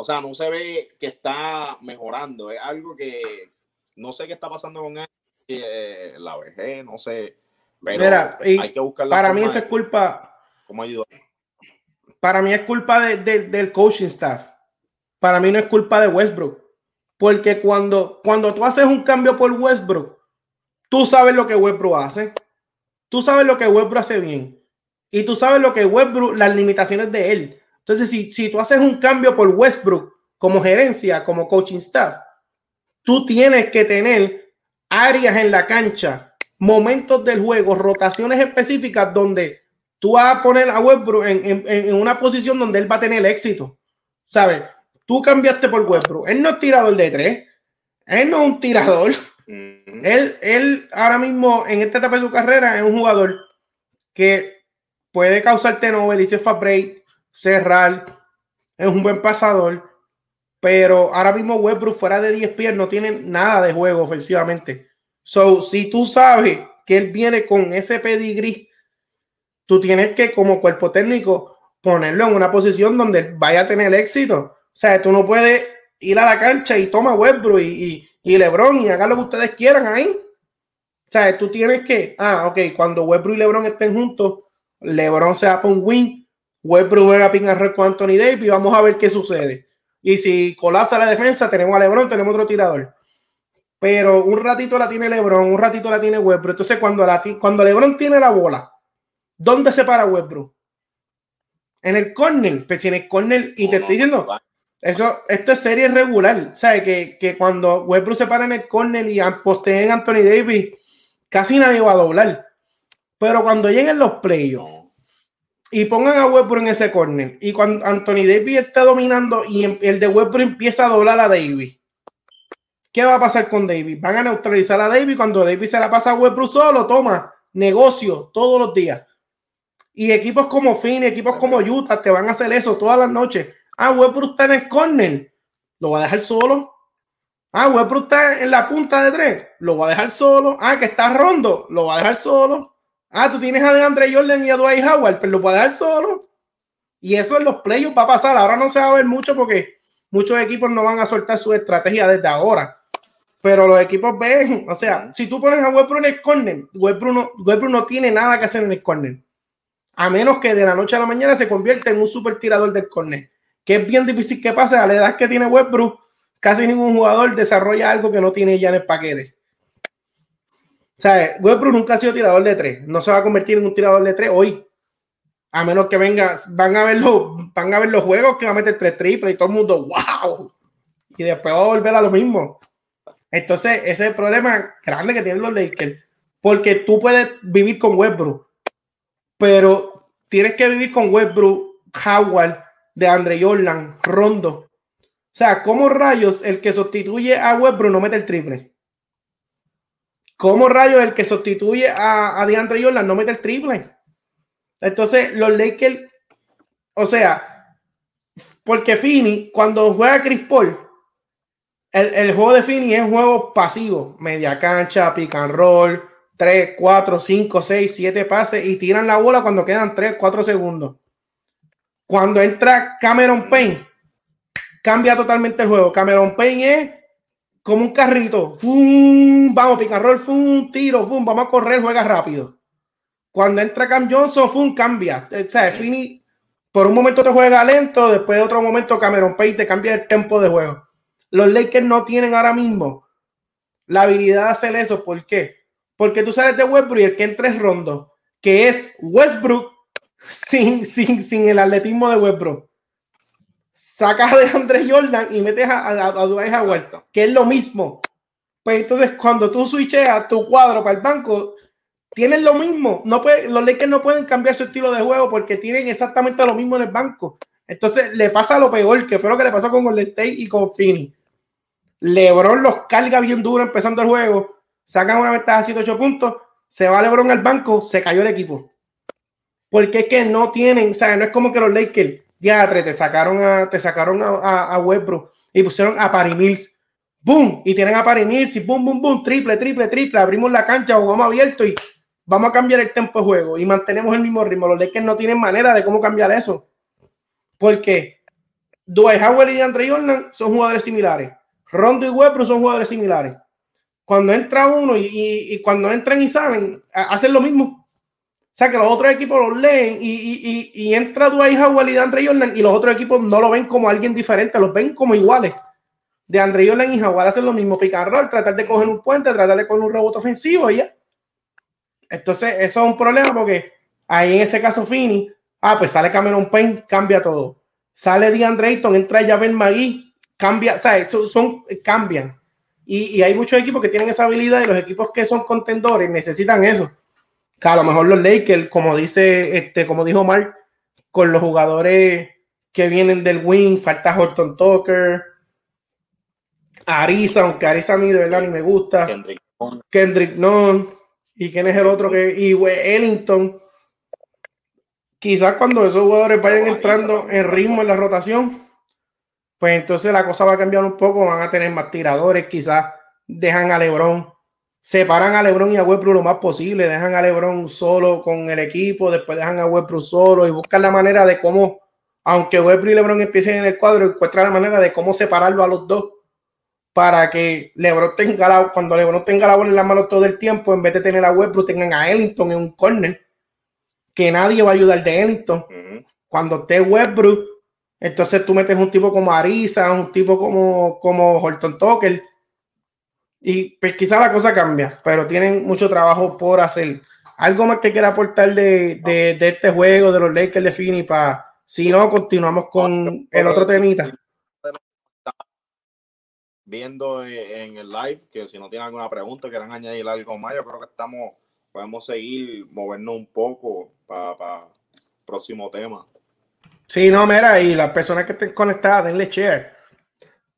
O sea, no se ve que está mejorando. Es algo que no sé qué está pasando con él. Eh, la vejez, no sé. Pero hay que buscar Para mí, esa es culpa. ¿Cómo ayudar? para mí es culpa del coaching staff. Para mí no es culpa de Westbrook. Porque cuando, cuando tú haces un cambio por Westbrook, tú sabes lo que Westbrook hace. Tú sabes lo que Westbrook hace bien. Y tú sabes lo que Westbrook, las limitaciones de él. Entonces, si, si tú haces un cambio por Westbrook como gerencia, como coaching staff, tú tienes que tener áreas en la cancha, momentos del juego, rotaciones específicas donde tú vas a poner a Westbrook en, una posición donde él va a tener éxito. ¿Sabes? Tú cambiaste por Westbrook. Él no es tirador de tres. Él no es un tirador. él, él ahora mismo, en esta etapa de su carrera, es un jugador que puede causarte no dice break, cerrar, es un buen pasador, pero ahora mismo Westbrook fuera de 10 pies no tiene nada de juego ofensivamente. So, si tú sabes que él viene con ese pedigrí tú tienes que como cuerpo técnico ponerlo en una posición donde vaya a tener éxito. O sea, tú no puedes ir a la cancha y toma Westbrook y, y, LeBron y hagan lo que ustedes quieran ahí. O sea, tú tienes que, ah, ok, cuando Westbrook y LeBron estén juntos, LeBron se va para un win, Westbrook juega a pingar con Anthony Davis y vamos a ver qué sucede. Y si colapsa la defensa, tenemos a LeBron, tenemos otro tirador. Pero un ratito la tiene LeBron, un ratito la tiene Westbrook. Entonces, cuando, la, cuando LeBron tiene la bola ¿Dónde se para Westbrook? En el corner. Pues si en el corner, y te estoy diciendo, eso, esto es serie regular. ¿Sabes? Que, que cuando Westbrook se para en el corner y posteen Anthony Davis, casi nadie va a doblar. Pero cuando lleguen los playoffs y pongan a Westbrook en ese corner, y cuando Anthony Davis está dominando y em, el de Westbrook empieza a doblar a Davis, ¿qué va a pasar con Davis? Van a neutralizar a Davis. Cuando Davis se la pasa a Westbrook solo, toma negocio todos los días. Y equipos como Phoenix, equipos como Utah te van a hacer eso todas las noches. Ah, Westbrook está en el corner, lo va a dejar solo. Ah, Westbrook está en la punta de tres, lo va a dejar solo. Ah, que está rondo, lo va a dejar solo. Ah, tú tienes a DeAndre Jordan y a Dwight Howard, pero lo va a dejar solo. Y eso en los playoffs va a pasar. Ahora no se va a ver mucho porque muchos equipos no van a soltar su estrategia desde ahora. Pero los equipos ven, o sea, si tú pones a Westbrook en el corner, Westbrook no, Westbrook no tiene nada que hacer en el corner a menos que de la noche a la mañana se convierta en un super tirador del corner, que es bien difícil que pase a la edad que tiene Westbrook, casi ningún jugador desarrolla algo que no tiene ya en el paquete. O sea, Westbrook nunca ha sido tirador de tres. No se va a convertir en un tirador de tres hoy. A menos que venga, van a ver los, van a ver los juegos que va a meter tres triples y todo el mundo, wow. Y después va a volver a lo mismo. Entonces, ese es el problema grande que tienen los Lakers. Porque tú puedes vivir con Westbrook, pero tienes que vivir con Westbrook, Howard, de Andre Jordan, Rondo. O sea, ¿cómo rayos el que sustituye a Westbrook no mete el triple? ¿Cómo rayos el que sustituye a, a DeAndre Jordan no mete el triple? Entonces, los Lakers, o sea, porque Fini, cuando juega Chris Paul, el, juego de Fini es un juego pasivo, media cancha, pick and roll, 3, 4, 5, 6, 7 pases y tiran la bola cuando quedan 3, 4 segundos. Cuando entra Cameron Payne, cambia totalmente el juego. Cameron Payne es como un carrito. ¡Fum! Vamos, roll, ¡fum! Tiro, ¡fum! Vamos a correr, juega rápido. Cuando entra Cam Johnson, ¡fum! Cambia. O Fini, por un momento te juega lento, después de otro momento Cameron Payne te cambia el tempo de juego. Los Lakers no tienen ahora mismo la habilidad de hacer eso. ¿Por qué? Porque tú sales de Westbrook y el que entra es Rondo, que es Westbrook *laughs* sin, sin, sin el atletismo de Westbrook. Sacas de Andre Jordan y metes a, a, a Howard, que es lo mismo. Pues entonces, cuando tú switcheas tu cuadro para el banco, tienen lo mismo. No puede, los Lakers no pueden cambiar su estilo de juego porque tienen exactamente lo mismo en el banco. Entonces, le pasa lo peor, que fue lo que le pasó con Golden State y con Finney. LeBron los carga bien duro empezando el juego, sacan una ventaja de 7 8 puntos, se va LeBron al banco, se cayó el equipo. Porque es que no tienen, o sea, no es como que los Lakers, ya te sacaron a, te sacaron a, a, Westbrook y pusieron a Paris Mills, boom, y tienen a Paris y boom, boom, boom, triple, triple, triple, abrimos la cancha, jugamos abierto y vamos a cambiar el tiempo de juego y mantenemos el mismo ritmo. Los Lakers no tienen manera de cómo cambiar eso. Porque Dwight Howard y Andre Jordan son jugadores similares. Rondo y Westbrook son jugadores similares. Cuando entra uno y, cuando entran y salen, hacen lo mismo. O sea que los otros equipos los leen y, y, entra Dwight Howard y Andre Jordan y los otros equipos no lo ven como alguien diferente, los ven como iguales. De Andre Jordan y Howard hacen lo mismo, picar tratar de coger un puente, tratar de coger un rebote ofensivo y ya. Entonces, eso es un problema porque ahí en ese caso Fini, ah, pues sale Cameron Payne, cambia todo. Sale DeAndre Ayton, entra Javel Magui, cambia, o sea, son, cambian. Y, hay muchos equipos que tienen esa habilidad y los equipos que son contendores necesitan eso. Que a lo mejor los Lakers, como dice, este, como dijo Mark, con los jugadores que vienen del wing, falta Horton Tucker, Arisa, aunque Arisa a mí de verdad ni me gusta. Kendrick Non. ¿Y quién es el otro que? Y Ellington. Quizás cuando esos jugadores vayan entrando en ritmo en la rotación, pues entonces la cosa va a cambiar un poco, van a tener más tiradores, quizás dejan a Lebron, separan a Lebron y a Westbrook lo más posible, dejan a Lebron solo con el equipo, después dejan a Westbrook solo y buscan la manera de cómo, aunque Westbrook y Lebron empiecen en el cuadro, encuentran la manera de cómo separarlo a los dos para que Lebron tenga la, cuando Lebron tenga la bola en la mano todo el tiempo, en vez de tener a Westbrook, tengan a Ellington en un corner, que nadie va a ayudar de Ellington. Cuando esté Westbrook, entonces tú metes un tipo como Arisa, un tipo como, como Horton Tucker. Y pues quizá la cosa cambia, pero tienen mucho trabajo por hacer. ¿Algo más que quiera aportar de, este juego de los Lakers de Fini para si no, continuamos con el otro temita? Viendo en el live, que si no tienen alguna pregunta, quieran añadir algo más, yo creo que estamos, podemos seguir, movernos un poco para el próximo tema. Sí, no, mira, y las personas que estén conectadas, denle share.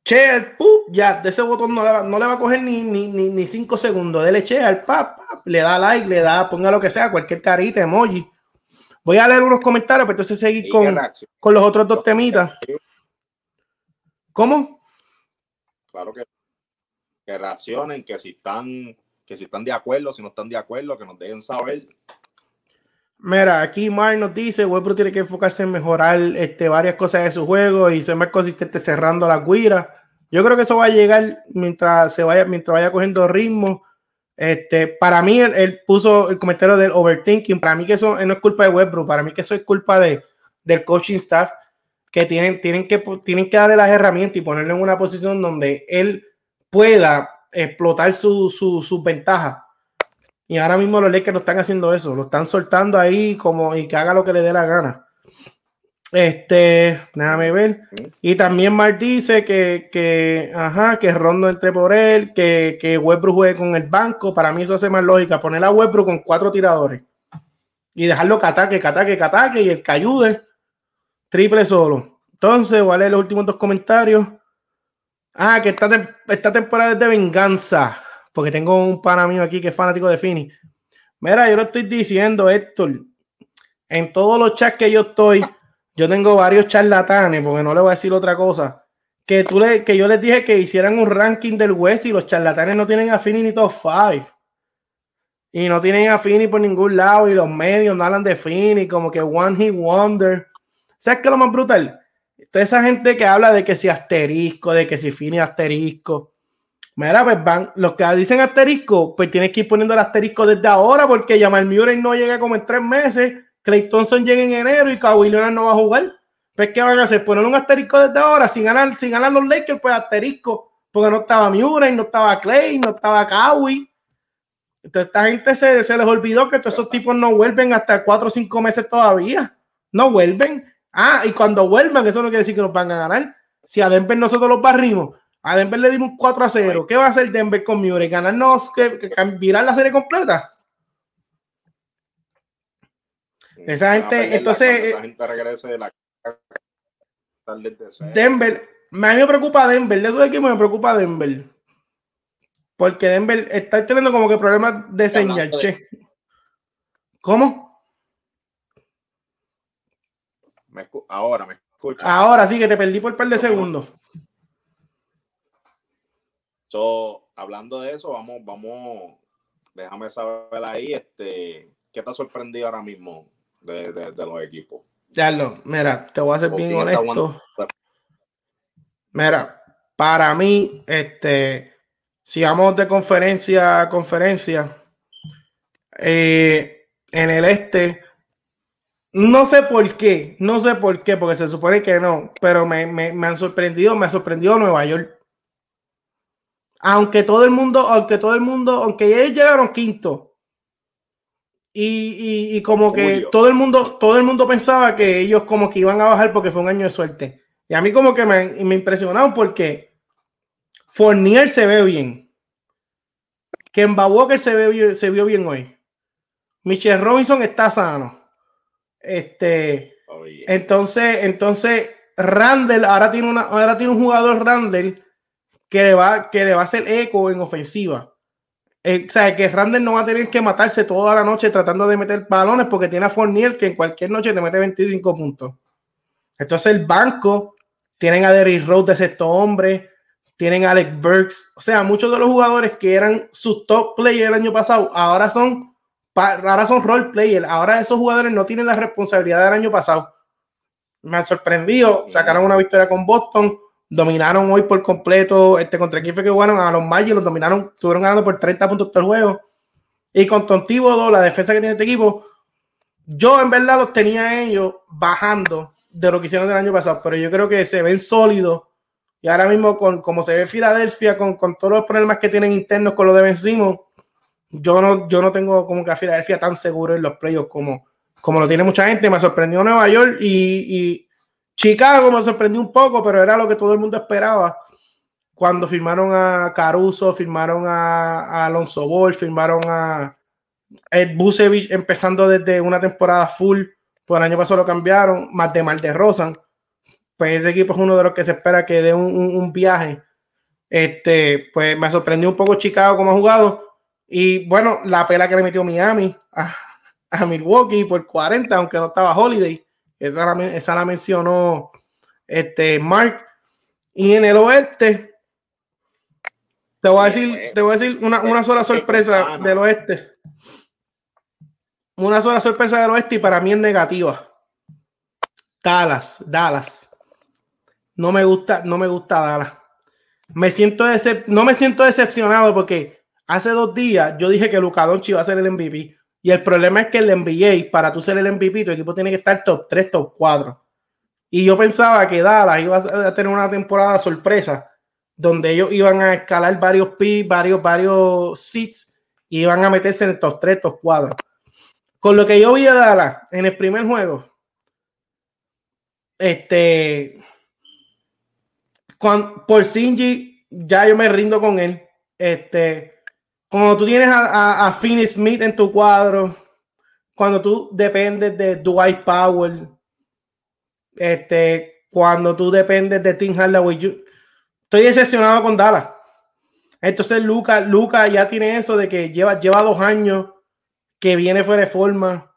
Share, ya, de ese botón no le va, no le va a coger ni, ni, ni, cinco segundos. Dele share, pap, le da like, le da, ponga lo que sea, cualquier carita, emoji. Voy a leer unos comentarios, pero entonces seguir con, con los otros dos temitas. ¿Cómo? Claro que, que reaccionen, que si están, que si están de acuerdo, si no están de acuerdo, que nos dejen saber. Mira, aquí Mark nos dice, Westbrook tiene que enfocarse en mejorar este, varias cosas de su juego y ser más consistente cerrando la guira. Yo creo que eso va a llegar mientras se vaya, mientras vaya cogiendo ritmo. Este, para mí, él, puso el comentario del overthinking. Para mí que eso no es culpa de Westbrook, para mí que eso es culpa de, del coaching staff. que tienen, tienen, que tienen que darle las herramientas y ponerlo en una posición donde él pueda explotar sus su, ventajas. Y ahora mismo los Lakers no están haciendo eso, lo están soltando ahí como y que haga lo que le dé la gana. Este, déjame ver. Y también Mark dice que, que, ajá, que Rondo entre por él, que, que Westbrook juegue con el banco. Para mí eso hace más lógica. Poner a Westbrook con cuatro tiradores y dejarlo que ataque, que ataque, que ataque y el que ayude, triple solo. Entonces, voy a leer los últimos dos comentarios. Ah, que esta, esta temporada es de venganza, porque tengo un pana mío aquí que es fanático de Fini. Mira, yo lo estoy diciendo, Héctor. En todos los chats que yo estoy, yo tengo varios charlatanes, porque no le voy a decir otra cosa. Que, tú le, que yo les dije que hicieran un ranking del West y los charlatanes no tienen a Fini ni top 5. Y no tienen a Fini por ningún lado y los medios no hablan de Fini como que One Hit Wonder. ¿Sabes qué es lo más brutal? Toda esa gente que habla de que si asterisco, de que si Fini asterisco. Mira, pues van, los que dicen asterisco, pues tienes que ir poniendo el asterisco desde ahora porque Jamal Murray no llega como en tres meses Clay Thompson llega en enero y Kawhi Leonard no va a jugar. Pues, ¿qué van a hacer? Poner un asterisco desde ahora. Si ganan, si ganan los Lakers, pues asterisco. Porque no estaba Murray, no estaba Clay, no estaba Kawhi. Entonces, esta gente se, se les olvidó que todos esos tipos no vuelven hasta cuatro o cinco meses todavía. No vuelven. Ah, y cuando vuelvan, eso no quiere decir que nos van a ganar. Si a nosotros los barrimos, a Denver le dimos 4 a 0. ¿Qué va a hacer Denver con Murray? ¿Ganarnos, que, que, virar la serie completa? Esa gente, entonces. Esa gente regrese de la Denver, a mí me preocupa Denver, de esos equipos me preocupa Denver. Porque Denver está teniendo como que problemas de señal, che. ¿Cómo? ahora me escucha. Ahora sí que te perdí por un par de segundos. So, hablando de eso, vamos, vamos, déjame saber ahí, este, ¿qué te ha sorprendido ahora mismo de, los equipos. Ya lo, mira, te voy a ser bien honesto. Mira, para mí, este, si vamos de conferencia a conferencia, eh, en el este, no sé por qué, no sé por qué, porque se supone que no, pero me, me han sorprendido, me ha sorprendido Nueva York. Aunque todo el mundo, aunque todo el mundo, aunque ellos llegaron quinto, y, como que todo el mundo todo el mundo pensaba que ellos como que iban a bajar porque fue un año de suerte. Y a mí como que me, me impresionaron porque Fournier se ve bien. Kemba Walker se, ve, se vio bien hoy. Michelle Robinson está sano. Este, oh, entonces, entonces Randall ahora tiene una, ahora tiene un jugador Randall que va, que le va a hacer eco en ofensiva. Eh, o sea, que Randall no va a tener que matarse toda la noche tratando de meter balones porque tiene a Fournier que en cualquier noche te mete 25 puntos. Entonces el banco, tienen a Derrick Rose de sexto hombre, tienen a Alex Burks, o sea, muchos de los jugadores que eran sus top players el año pasado, ahora son, ahora son role players, ahora esos jugadores no tienen la responsabilidad del año pasado. Me ha sorprendido, sacaron una victoria con Boston, dominaron hoy por completo. Este, contra quién fue que jugaron a los Magic, los dominaron, estuvieron ganando por 30 puntos todo el juego. Y con Tontivo, la defensa que tiene este equipo, yo en verdad los tenía ellos bajando de lo que hicieron el año pasado, pero yo creo que se ven sólidos. Y ahora mismo, con como se ve Filadelfia, con, con todos los problemas que tienen internos con lo de Ben yo no, yo no tengo como que a Filadelfia tan seguro en los playoffs como, como lo tiene mucha gente. Me sorprendió Nueva York y, y Chicago me sorprendió un poco, pero era lo que todo el mundo esperaba. Cuando firmaron a Caruso, firmaron a, Alonso Ball, firmaron a Ed Busevich empezando desde una temporada full, pues el año pasado lo cambiaron, más de mal Rosan. Pues ese equipo es uno de los que se espera que dé un, viaje. Este, pues me sorprendió un poco Chicago como ha jugado. Y bueno, la pela que le metió Miami a, a Milwaukee por 40, aunque no estaba Holiday. Esa la, mencionó este Mark. Y en el oeste, te voy a decir, te voy a decir una, sola sorpresa del oeste. Una sola sorpresa del oeste y para mí es negativa. Dallas, Dallas. No me gusta, no me gusta Dallas. Me siento no me siento decepcionado porque hace dos días yo dije que Luka Doncic iba a ser el MVP. Y el problema es que el NBA, para tú ser el MVP, tu equipo tiene que estar top 3, top 4. Y yo pensaba que Dallas iba a tener una temporada sorpresa donde ellos iban a escalar varios picks, varios, varios seats y iban a meterse en estos tres, estos cuadros. Con lo que yo vi a Dallas en el primer juego, este, por Sinji, ya yo me rindo con él. Este, cuando tú tienes a, a, Smith en tu cuadro, cuando tú dependes de Dwight Powell, este, cuando tú dependes de Tim Hardaway, yo estoy decepcionado con Dallas. Entonces Luca, Luca ya tiene eso de que lleva, lleva dos años que viene fuera de forma.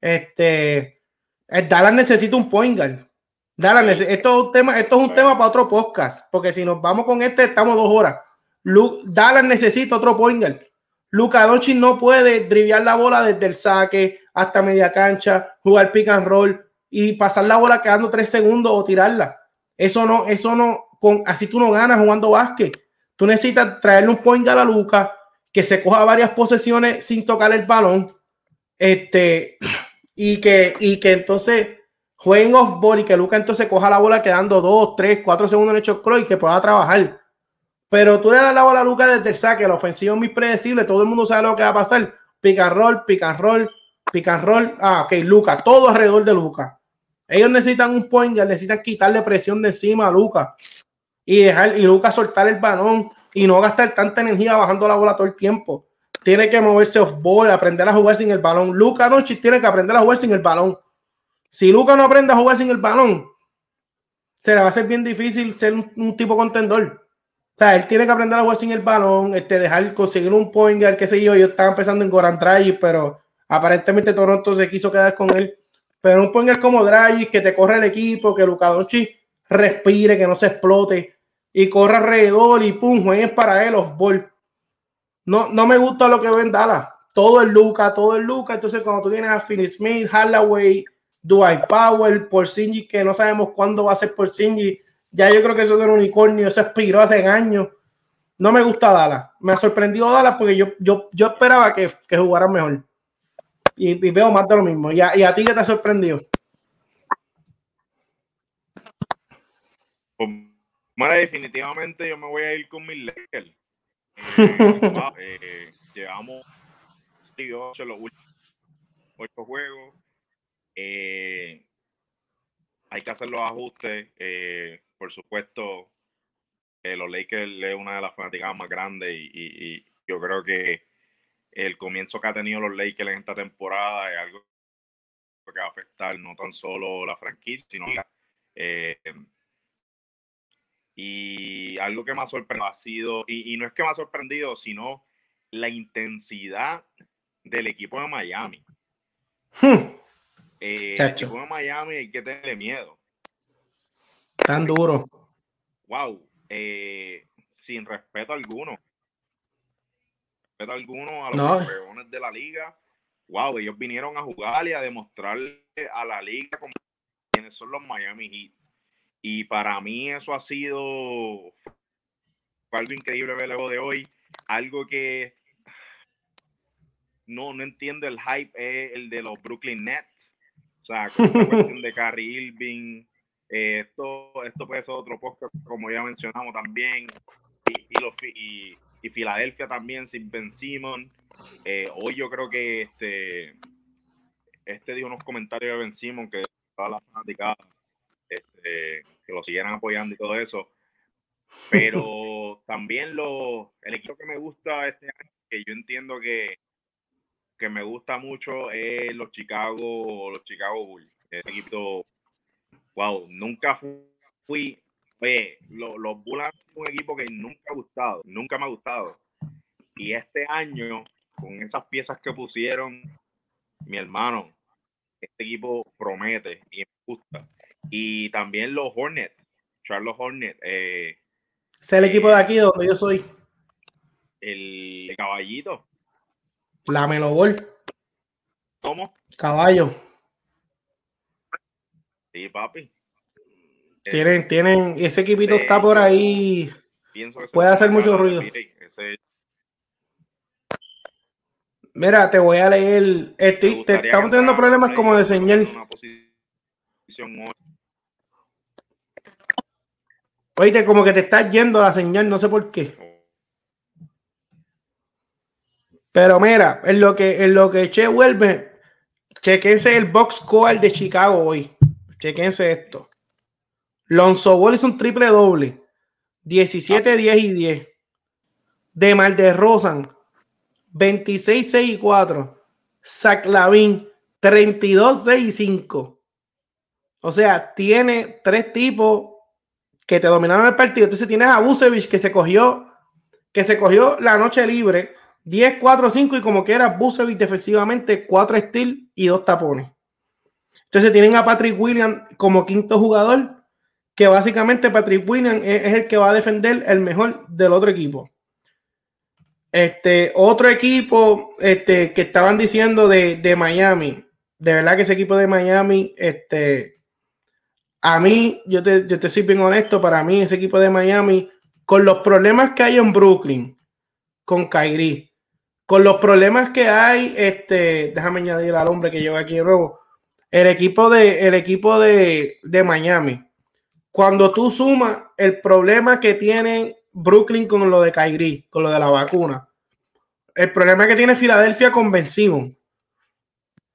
Este, Dallas necesita un point guard. Dallas, esto es un tema, esto es un tema para otro podcast, porque si nos vamos con este, estamos dos horas. Dallas necesita otro point guard. Luca Doncic no puede driviar la bola desde el saque hasta media cancha, jugar pick and roll y pasar la bola quedando tres segundos o tirarla. Eso no, eso no, así tú no ganas jugando básquet. Tú necesitas traerle un point a Luca que se coja varias posesiones sin tocar el balón. Este, y que, y que entonces jueguen off ball y que Luca entonces coja la bola quedando dos, tres, cuatro segundos en el shot y que pueda trabajar. Pero tú le das la bola a Luca desde el saque, la ofensiva es muy predecible, todo el mundo sabe lo que va a pasar. Pick and roll. Ah, ok, Luca, todo alrededor de Luca. Ellos necesitan un point, necesitan quitarle presión de encima a Luca y dejar y Luca soltar el balón y no gastar tanta energía bajando la bola todo el tiempo. Tiene que moverse off ball, aprender a jugar sin el balón. Luca Doncic tiene que aprender a jugar sin el balón. Si Luca no aprende a jugar sin el balón, se le va a ser bien difícil ser un, tipo contendor. Sea, él tiene que aprender a jugar sin el balón, este, dejar conseguir un point guard, qué sé yo. Yo estaba empezando en Goran Dragic, pero aparentemente Toronto se quiso quedar con él. Pero un point como Dragic que te corre el equipo, que Luka Doncic respire, que no se explote y corre alrededor y pum, jueguen para él off ball. No, no me gusta lo que veo en Dallas. Todo el Luca, todo el Luca. Entonces, cuando tú tienes a Finney Smith, Hallaway, Dwight Powell, Porzingis, que no sabemos cuándo va a ser Porzingis, ya yo creo que eso es un unicornio, eso expiró hace años. No me gusta Dallas. Me ha sorprendido Dallas porque yo, yo, yo esperaba que, que jugaran mejor y, veo más de lo mismo. ¿Y a, ¿Y a, ti qué te ha sorprendido? Pues, definitivamente yo me voy a ir con mi Lakers. Eh, *laughs* eh, llevamos 8 los últimos 8 juegos. Eh, hay que hacer los ajustes. Por supuesto, los Lakers es una de las fanáticas más grandes y yo creo que el comienzo que ha tenido los Lakers en esta temporada es algo que va a afectar no tan solo la franquicia, sino eh, y algo que me ha sorprendido ha sido, y, no es que me ha sorprendido, sino la intensidad del equipo de Miami. Hmm. Eh, el equipo de Miami hay que tenerle miedo. Tan duro. Wow. Eh, sin respeto alguno alguno a los campeones de la liga. Wow, ellos vinieron a jugar y a demostrarle a la liga quiénes son los Miami Heat. Y para mí eso ha sido algo increíble ver luego de hoy. Algo que no, no entiendo el hype es el de los Brooklyn Nets. O sea, con la cuestión de Carrie Irving. Eh, esto, esto puede ser otro podcast, como ya mencionamos también. Y, y, los, y y Filadelfia también sin Ben Simon. Eh, hoy yo creo que este, este dijo unos comentarios de Ben Simon que todas las fanáticas este, que lo siguieran apoyando y todo eso. Pero *laughs* también lo, el equipo que me gusta este año, que yo entiendo que, que me gusta mucho, es los Chicago, los Chicago Bulls. Ese equipo, wow, nunca fui Oye, los, los Bulls son un equipo que nunca ha gustado, nunca me ha gustado. Y este año, con esas piezas que pusieron, mi hermano, este equipo promete y me gusta. Y también los Hornets, Charles Hornets. Eh, es el equipo de aquí donde yo soy. El, caballito. La Menobol. ¿Cómo? Caballo. Sí, papi. Tienen, tienen, ese equipito está por ahí. Puede hacer mucho ruido. Mira, te voy a leer. estamos teniendo problemas como de señal. Oíste, como que te estás yendo la señal, no sé por qué. Pero mira, en lo que, en lo que Che vuelve, chequense el box score de Chicago hoy. Chequense esto. Lonzo Ball hizo un triple doble. 17, 10 y 10. De Mal de Rosan, 26, 6 y 4. Zach Lavin, 32, 6 y 5. O sea, tiene tres tipos que te dominaron el partido. Entonces tienes a Busevich que se cogió, que se cogió la noche libre, 10, 4, 5 y como que era Busevich defensivamente, 4 steals y 2 tapones. Entonces tienen a Patrick Williams como quinto jugador, que básicamente Patrick Williams es, el que va a defender el mejor del otro equipo. Este otro equipo este, que estaban diciendo de, de Miami, de verdad que ese equipo de Miami, este, a mí, yo te, yo te soy bien honesto, para mí ese equipo de Miami, con los problemas que hay en Brooklyn, con Kyrie, con los problemas que hay, este, déjame añadir al hombre que lleva aquí de nuevo, el equipo de, el equipo de, de Miami, cuando tú sumas el problema que tiene Brooklyn con lo de Kyrie, con lo de la vacuna, el problema que tiene Filadelfia con Ben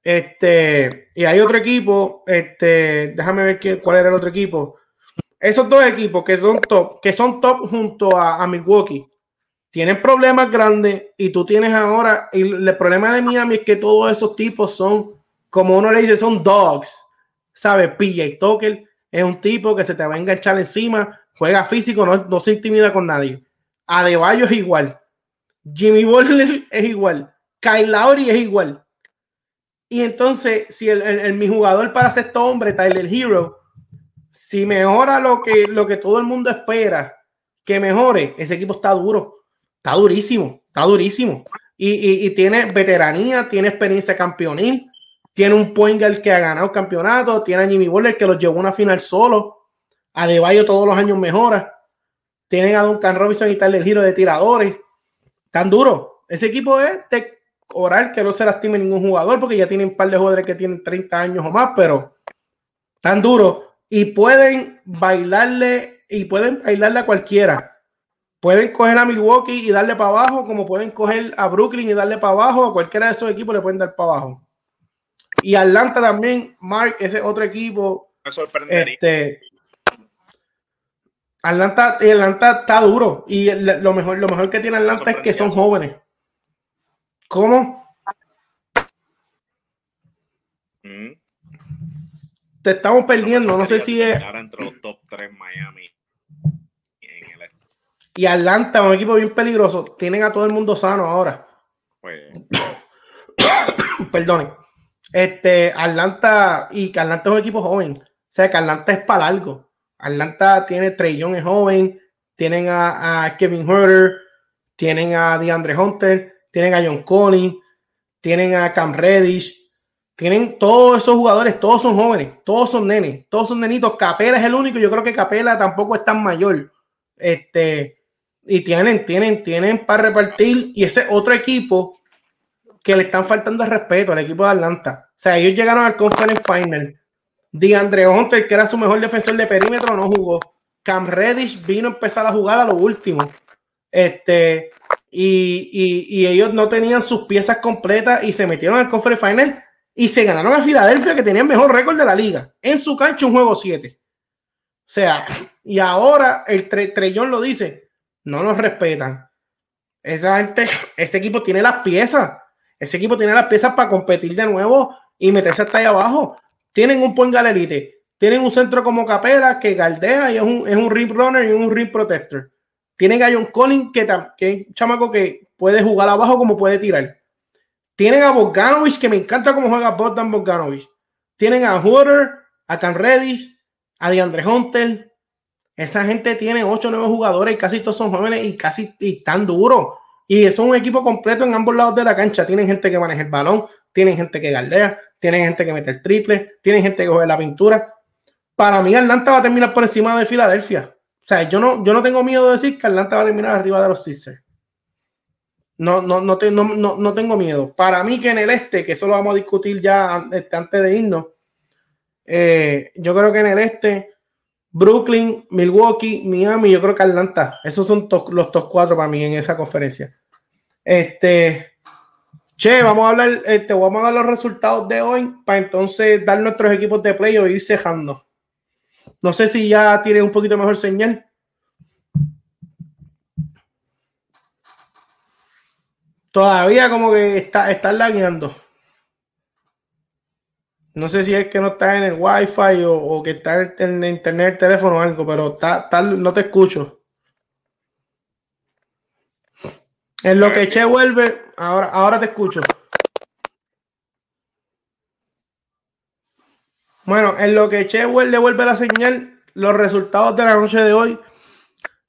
este, y hay otro equipo, este, déjame ver qué, cuál era el otro equipo. Esos dos equipos que son top, que son top junto a, Milwaukee, tienen problemas grandes y tú tienes ahora, y el problema de Miami es que todos esos tipos son, como uno le dice, son dogs, ¿sabes? PJ Tucker es un tipo que se te va a enganchar encima, juega físico, no, no se intimida con nadie. Adebayo es igual. Jimmy Butler es igual. Kyle Lowry es igual. Y entonces, si el, mi jugador para sexto hombre, Tyler Hero, si mejora lo que, lo que todo el mundo espera que mejore, ese equipo está duro, está durísimo, está durísimo. Y, tiene veteranía, tiene experiencia campeonil, tiene un point guard que ha ganado campeonato, tiene a Jimmy Butler que lo llevó a una final solo, a De Bayo todos los años mejora, tienen a Duncan Robinson y Tyler Hero de tiradores, tan duro. Ese equipo es de que no se lastime ningún jugador, porque ya tienen un par de jugadores que tienen 30 años o más, pero tan duro. Y pueden bailarle, y pueden bailarle a cualquiera. Pueden coger a Milwaukee y darle para abajo, como pueden coger a Brooklyn y darle para abajo, a cualquiera de esos equipos le pueden dar para abajo. Y Atlanta también, Mark, ese otro equipo. Este, Atlanta, Atlanta está duro. Y lo mejor, lo mejor que tiene Atlanta es que son jóvenes. ¿Cómo? Mm. Te estamos perdiendo, no sé si es. Ahora entró los top 3 Miami. Y Atlanta, un equipo bien peligroso. Tienen a todo el mundo sano ahora. Pues. *coughs* Perdone. Este, Atlanta, y que Atlanta es un equipo joven. O sea, que Atlanta es para algo. Atlanta tiene Trellón es joven. Tienen a, a Kevin Herter. Tienen a DeAndre Hunter tienen a John Collins, tienen a Cam Reddish, tienen todos esos jugadores, todos son jóvenes, todos son nenes, todos son nenitos. Capela es el único, yo creo que Capela tampoco es tan mayor. Este, y tienen, tienen, tienen para repartir. Y ese otro equipo que le están faltando el respeto al equipo de Atlanta. O sea, ellos llegaron al Conference Final. DeAndre Hunter, que era su mejor defensor de perímetro, no jugó. Cam Reddish vino a empezar a jugar a lo último. Este, y, ellos no tenían sus piezas completas y se metieron al Conference Final y se ganaron a Filadelfia, que tenía el mejor récord de la liga. En su cancha, un juego 7. O sea, y ahora el Trellón lo dice: no nos respetan. Esa gente, ese equipo tiene las piezas. Ese equipo tiene las piezas para competir de nuevo y meterse hasta ahí abajo. Tienen un point galerite. Tienen un centro como Capela que galdea y es un, es un rim runner y un rim protector. Tienen a John Collins, que, que es un chamaco que puede jugar abajo como puede tirar. Tienen a Bogdanovich, que me encanta cómo juega Bogdan Bogdanovich. Tienen a Hooter, a Cam Reddish, a DeAndre Hunter. Esa gente tiene 8 o 9 jugadores y casi todos son jóvenes y casi y tan duros. Y es un equipo completo en ambos lados de la cancha. Tienen gente que maneja el balón, tienen gente que galdea, tienen gente que mete el triple, tienen gente que coge la pintura. Para mí, Atlanta va a terminar por encima de Filadelfia. O sea, yo no, yo no tengo miedo de decir que Atlanta va a terminar arriba de los Sixers. No, no, no, no, no, tengo miedo. Para mí que en el este, que eso lo vamos a discutir ya este, antes de irnos, eh, yo creo que en el este Brooklyn, Milwaukee, Miami, yo creo que Atlanta. Esos son los top cuatro para mí en esa conferencia. Este, che, vamos a hablar, este, vamos a dar los resultados de hoy para entonces dar nuestros equipos de play o ir cejando. No sé si ya tiene un poquito mejor señal. Todavía como que está, está lagueando. No sé si es que no está en el wifi o, o que está en el internet, el teléfono o algo, pero está, no te escucho. En lo que Che vuelve, ahora, ahora te escucho. Bueno, en lo que Che vuelve, vuelve la señal, los resultados de la noche de hoy.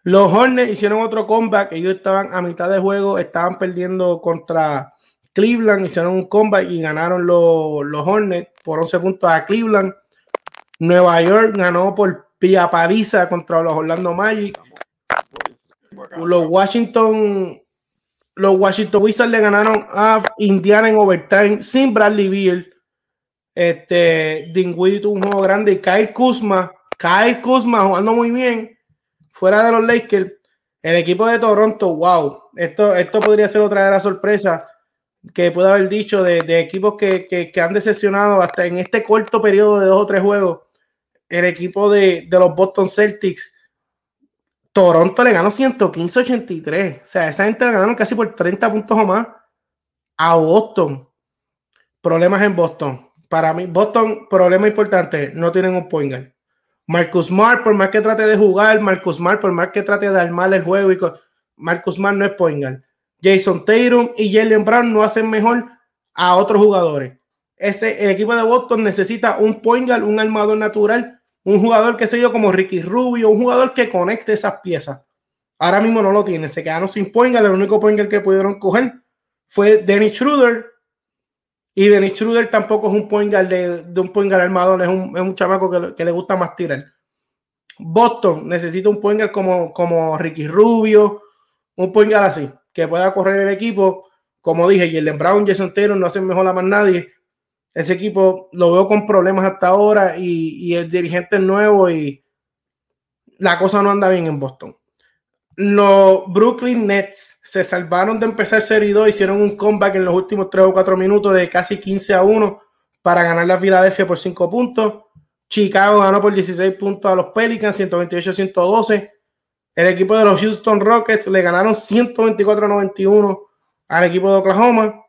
Los Hornets hicieron otro comeback. Ellos estaban a mitad de juego, estaban perdiendo contra Cleveland. Hicieron un comeback y ganaron los, los Hornets por 11 puntos a Cleveland. Nueva York ganó por Pia Pariza contra los Orlando Magic. Los Washington, los Washington Wizards le ganaron a Indiana en overtime sin Bradley Beal. Este, Dingwiddie tuvo un juego grande Kyle Kuzma, Kyle Kuzma jugando muy bien fuera de los Lakers, el equipo de Toronto, wow, esto, esto podría ser otra de las sorpresas que puedo haber dicho de, equipos que, han decepcionado hasta en este corto periodo de dos o tres juegos. El equipo de, los Boston Celtics, Toronto le ganó 115-83. O sea, esa gente le ganaron casi por 30 puntos o más a Boston. Problemas en Boston. Para mí, Boston, problema importante, no tienen un point. Marcus Smart, por más que trate de jugar, Marcus Smart, por más que trate de armar el juego, y Marcus Smart no es point Jason Tatum y Jalen Brown no hacen mejor a otros jugadores. Ese, el equipo de Boston necesita un point un armador natural, un jugador que se yo como Ricky Rubio, un jugador que conecte esas piezas. Ahora mismo no lo tiene, se quedaron sin point el único point que pudieron coger fue Dennis Schroeder y Dennis Schroeder tampoco es un point de, un point armador, es un, es un chamaco que, le gusta más tirar. Boston necesita un point como, como Ricky Rubio, un point así, que pueda correr el equipo. Como dije, Jalen Brown, Jason Taylor no hacen mejor a más nadie. Ese equipo lo veo con problemas hasta ahora y, y el dirigente es nuevo y la cosa no anda bien en Boston. Los Brooklyn Nets se salvaron de empezar Serie 2, hicieron un comeback en los últimos 3 o 4 minutos de casi 15 a 1 para ganar la Filadelfia por 5 puntos. Chicago ganó por 16 puntos a los Pelicans, 128 a 112. El equipo de los Houston Rockets le ganaron 124 a 91 al equipo de Oklahoma.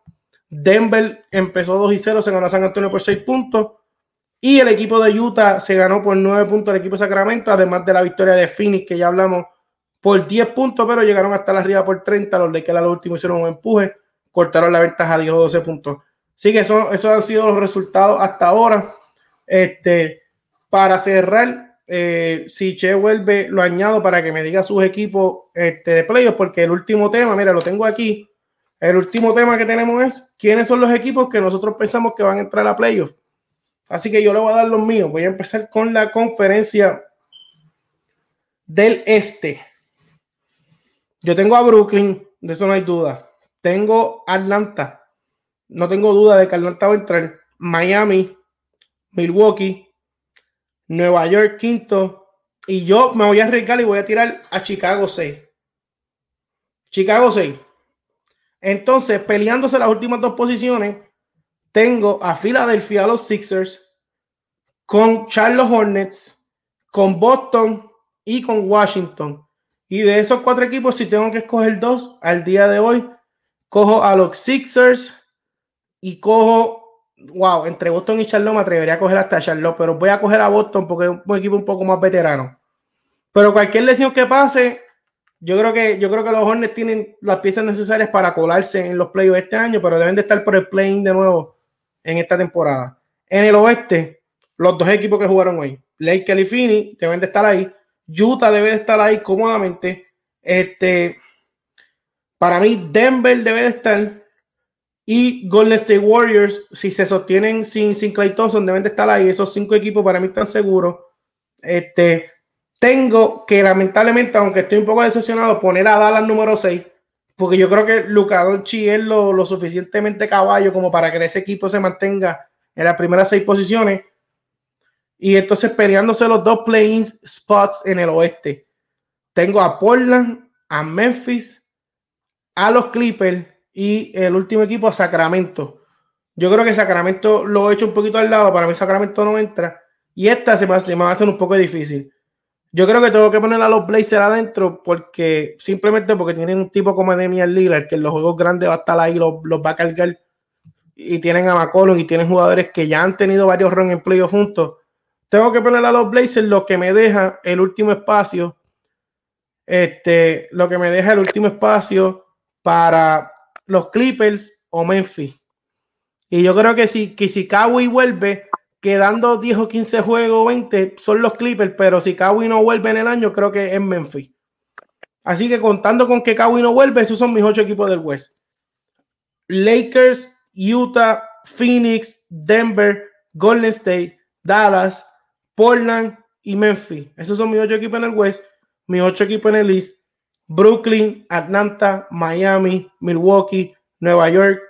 Denver empezó 2 y 0, se ganó a San Antonio por 6 puntos. Y el equipo de Utah se ganó por 9 puntos al equipo de Sacramento, además de la victoria de Phoenix, que ya hablamos por 10 puntos, pero llegaron hasta la arriba por 30. Los Lakers al último hicieron un empuje, cortaron la ventaja a 12 puntos. Así que eso, esos han sido los resultados hasta ahora. Este, para cerrar, eh, si Che vuelve, lo añado para que me diga sus equipos este, de playoffs, porque el último tema, mira, lo tengo aquí. El último tema que tenemos es quiénes son los equipos que nosotros pensamos que van a entrar a playoffs. Así que yo le voy a dar los míos. Voy a empezar con la conferencia del este. Yo tengo a Brooklyn, de eso no hay duda. Tengo Atlanta. No tengo duda de que Atlanta va a entrar. Miami, Milwaukee, Nueva York quinto. Y yo me voy a arriesgar y voy a tirar a Chicago 6. Chicago 6. Entonces, peleándose las últimas dos posiciones, tengo a Philadelphia, los Sixers, con Charlotte Hornets, con Boston y con Washington. Y de esos cuatro equipos, si tengo que escoger dos al día de hoy, cojo a los Sixers y cojo, wow, entre Boston y Charlotte me atrevería a coger hasta Charlotte, pero voy a coger a Boston porque es un equipo un poco más veterano. Pero cualquier lesión que pase, yo creo que, yo creo que los Hornets tienen las piezas necesarias para colarse en los playoffs este año, pero deben de estar por el play de nuevo en esta temporada. En el oeste, los dos equipos que jugaron hoy, Lake y deben de estar ahí. Utah debe estar ahí cómodamente. Este, para mí, Denver debe de estar. Y Golden State Warriors, si se sostienen sin, sin Clay Thompson, deben de estar ahí. Esos cinco equipos para mí están seguros. Este, tengo que lamentablemente, aunque estoy un poco decepcionado, poner a Dallas número 6, porque yo creo que Luka Doncic es lo, lo, suficientemente caballo como para que ese equipo se mantenga en las primeras seis posiciones. Y entonces peleándose los dos playing spots en el oeste. Tengo a Portland, a Memphis, a los Clippers y el último equipo a Sacramento. Yo creo que Sacramento lo he hecho un poquito al lado. Para mí Sacramento no entra. Y esta se me, se va a hacer un poco difícil. Yo creo que tengo que poner a los Blazers adentro porque simplemente porque tienen un tipo como Demian Lillard que en los juegos grandes va a estar ahí, los, los va a cargar y tienen a McCollum y tienen jugadores que ya han tenido varios runs en playoff juntos. Tengo que poner a los Blazers lo que me deja el último espacio. Este, lo que me deja el último espacio para los Clippers o Memphis. Y yo creo que si, que si Kawhi vuelve, quedando 10 o 15 juegos, 20, son los Clippers, pero si Kawhi no vuelve en el año, creo que es Memphis. Así que contando con que Kawhi no vuelve, esos son mis ocho equipos del West. Lakers, Utah, Phoenix, Denver, Golden State, Dallas, Portland y Memphis. Esos son mis ocho equipos en el West, mis ocho equipos en el East. Brooklyn, Atlanta, Miami, Milwaukee, Nueva York,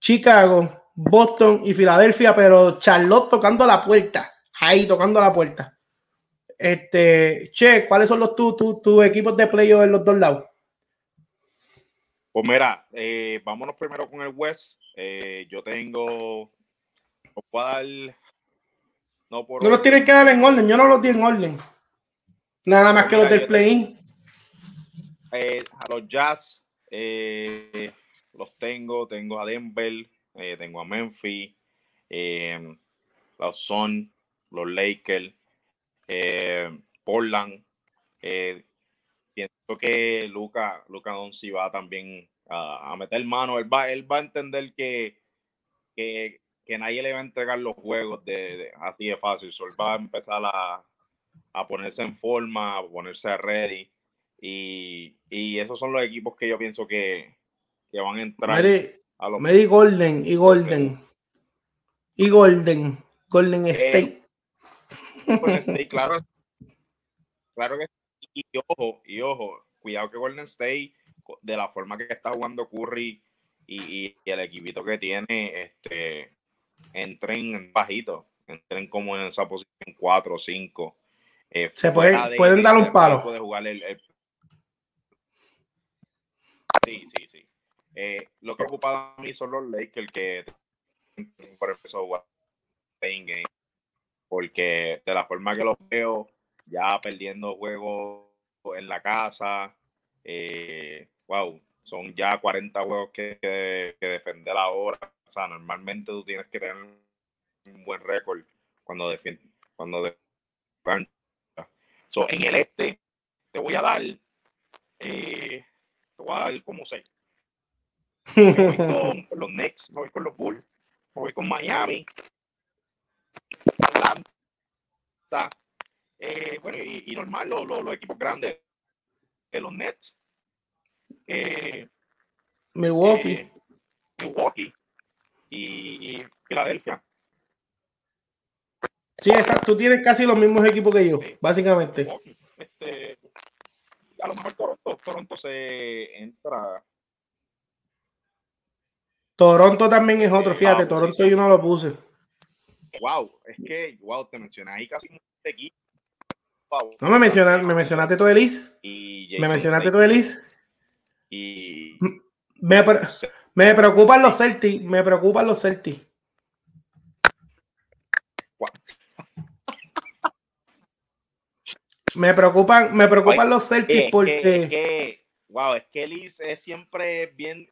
Chicago, Boston y Filadelfia, pero Charlotte tocando la puerta, ahí tocando la puerta. Este, Che, ¿cuáles son los tus equipos de playoff en los dos lados? Pues mira, eh, vámonos primero con el West. Eh, yo tengo. No, por los tienes que dar en orden. Yo no los di en orden. Nada más que los del play-in. Eh, a los Jazz los tengo. Tengo a Denver. tengo a Memphis. los Son. Los Lakers. Portland. pienso que Luca, Luca Donzi va también a, meter mano. Él va, él va a entender que, que, nadie le va a entregar los juegos de, así de fácil. Él va a empezar a, a, ponerse en forma, a ponerse ready. Y, y, esos son los equipos que yo pienso que, que van a entrar. a los Mary Golden y Golden. Y Golden. Golden eh, State. Golden State, *laughs* claro. Claro que y ojo, y ojo, cuidado que Golden State de la forma que está jugando Curry y, el equipito que tiene, este, entren bajito, entren como en esa posición 4 o 5. Eh, Se pueden dar un palo. Puede jugar el, Sí, sí, sí. Eh, lo que ocupa a mí son los Lakers que por a jugar game porque de la forma que los veo ya perdiendo juegos en la casa eh, wow, son ya 40 juegos que, que, defender ahora. O sea, normalmente tú tienes que tener un buen récord cuando defiendes. Cuando de, so, en el este, te voy a dar. Eh, te voy a como sé. Me voy con, *laughs* los me voy con los Bulls, me voy con Miami, Atlanta. Eh, bueno, y, y normal los, los, los equipos grandes de los Nets, eh, Milwaukee. Eh, Milwaukee y, Filadelfia. Sí, exacto. Tú tienes casi los mismos equipos que yo, básicamente. Este, a lo mejor Toronto, Toronto se entra. Toronto también es otro, fíjate, Toronto yo no lo puse. Wow, es que, wow, te mencioné ahí casi un equipo. No me mencionaste, me mencionaste todo Elis. Me mencionaste todo Elis. Y me, me preocupan los Celtics, me preocupan los Celtics. Me preocupan, me preocupan los Celtics porque. wow, es que Elis es siempre bien.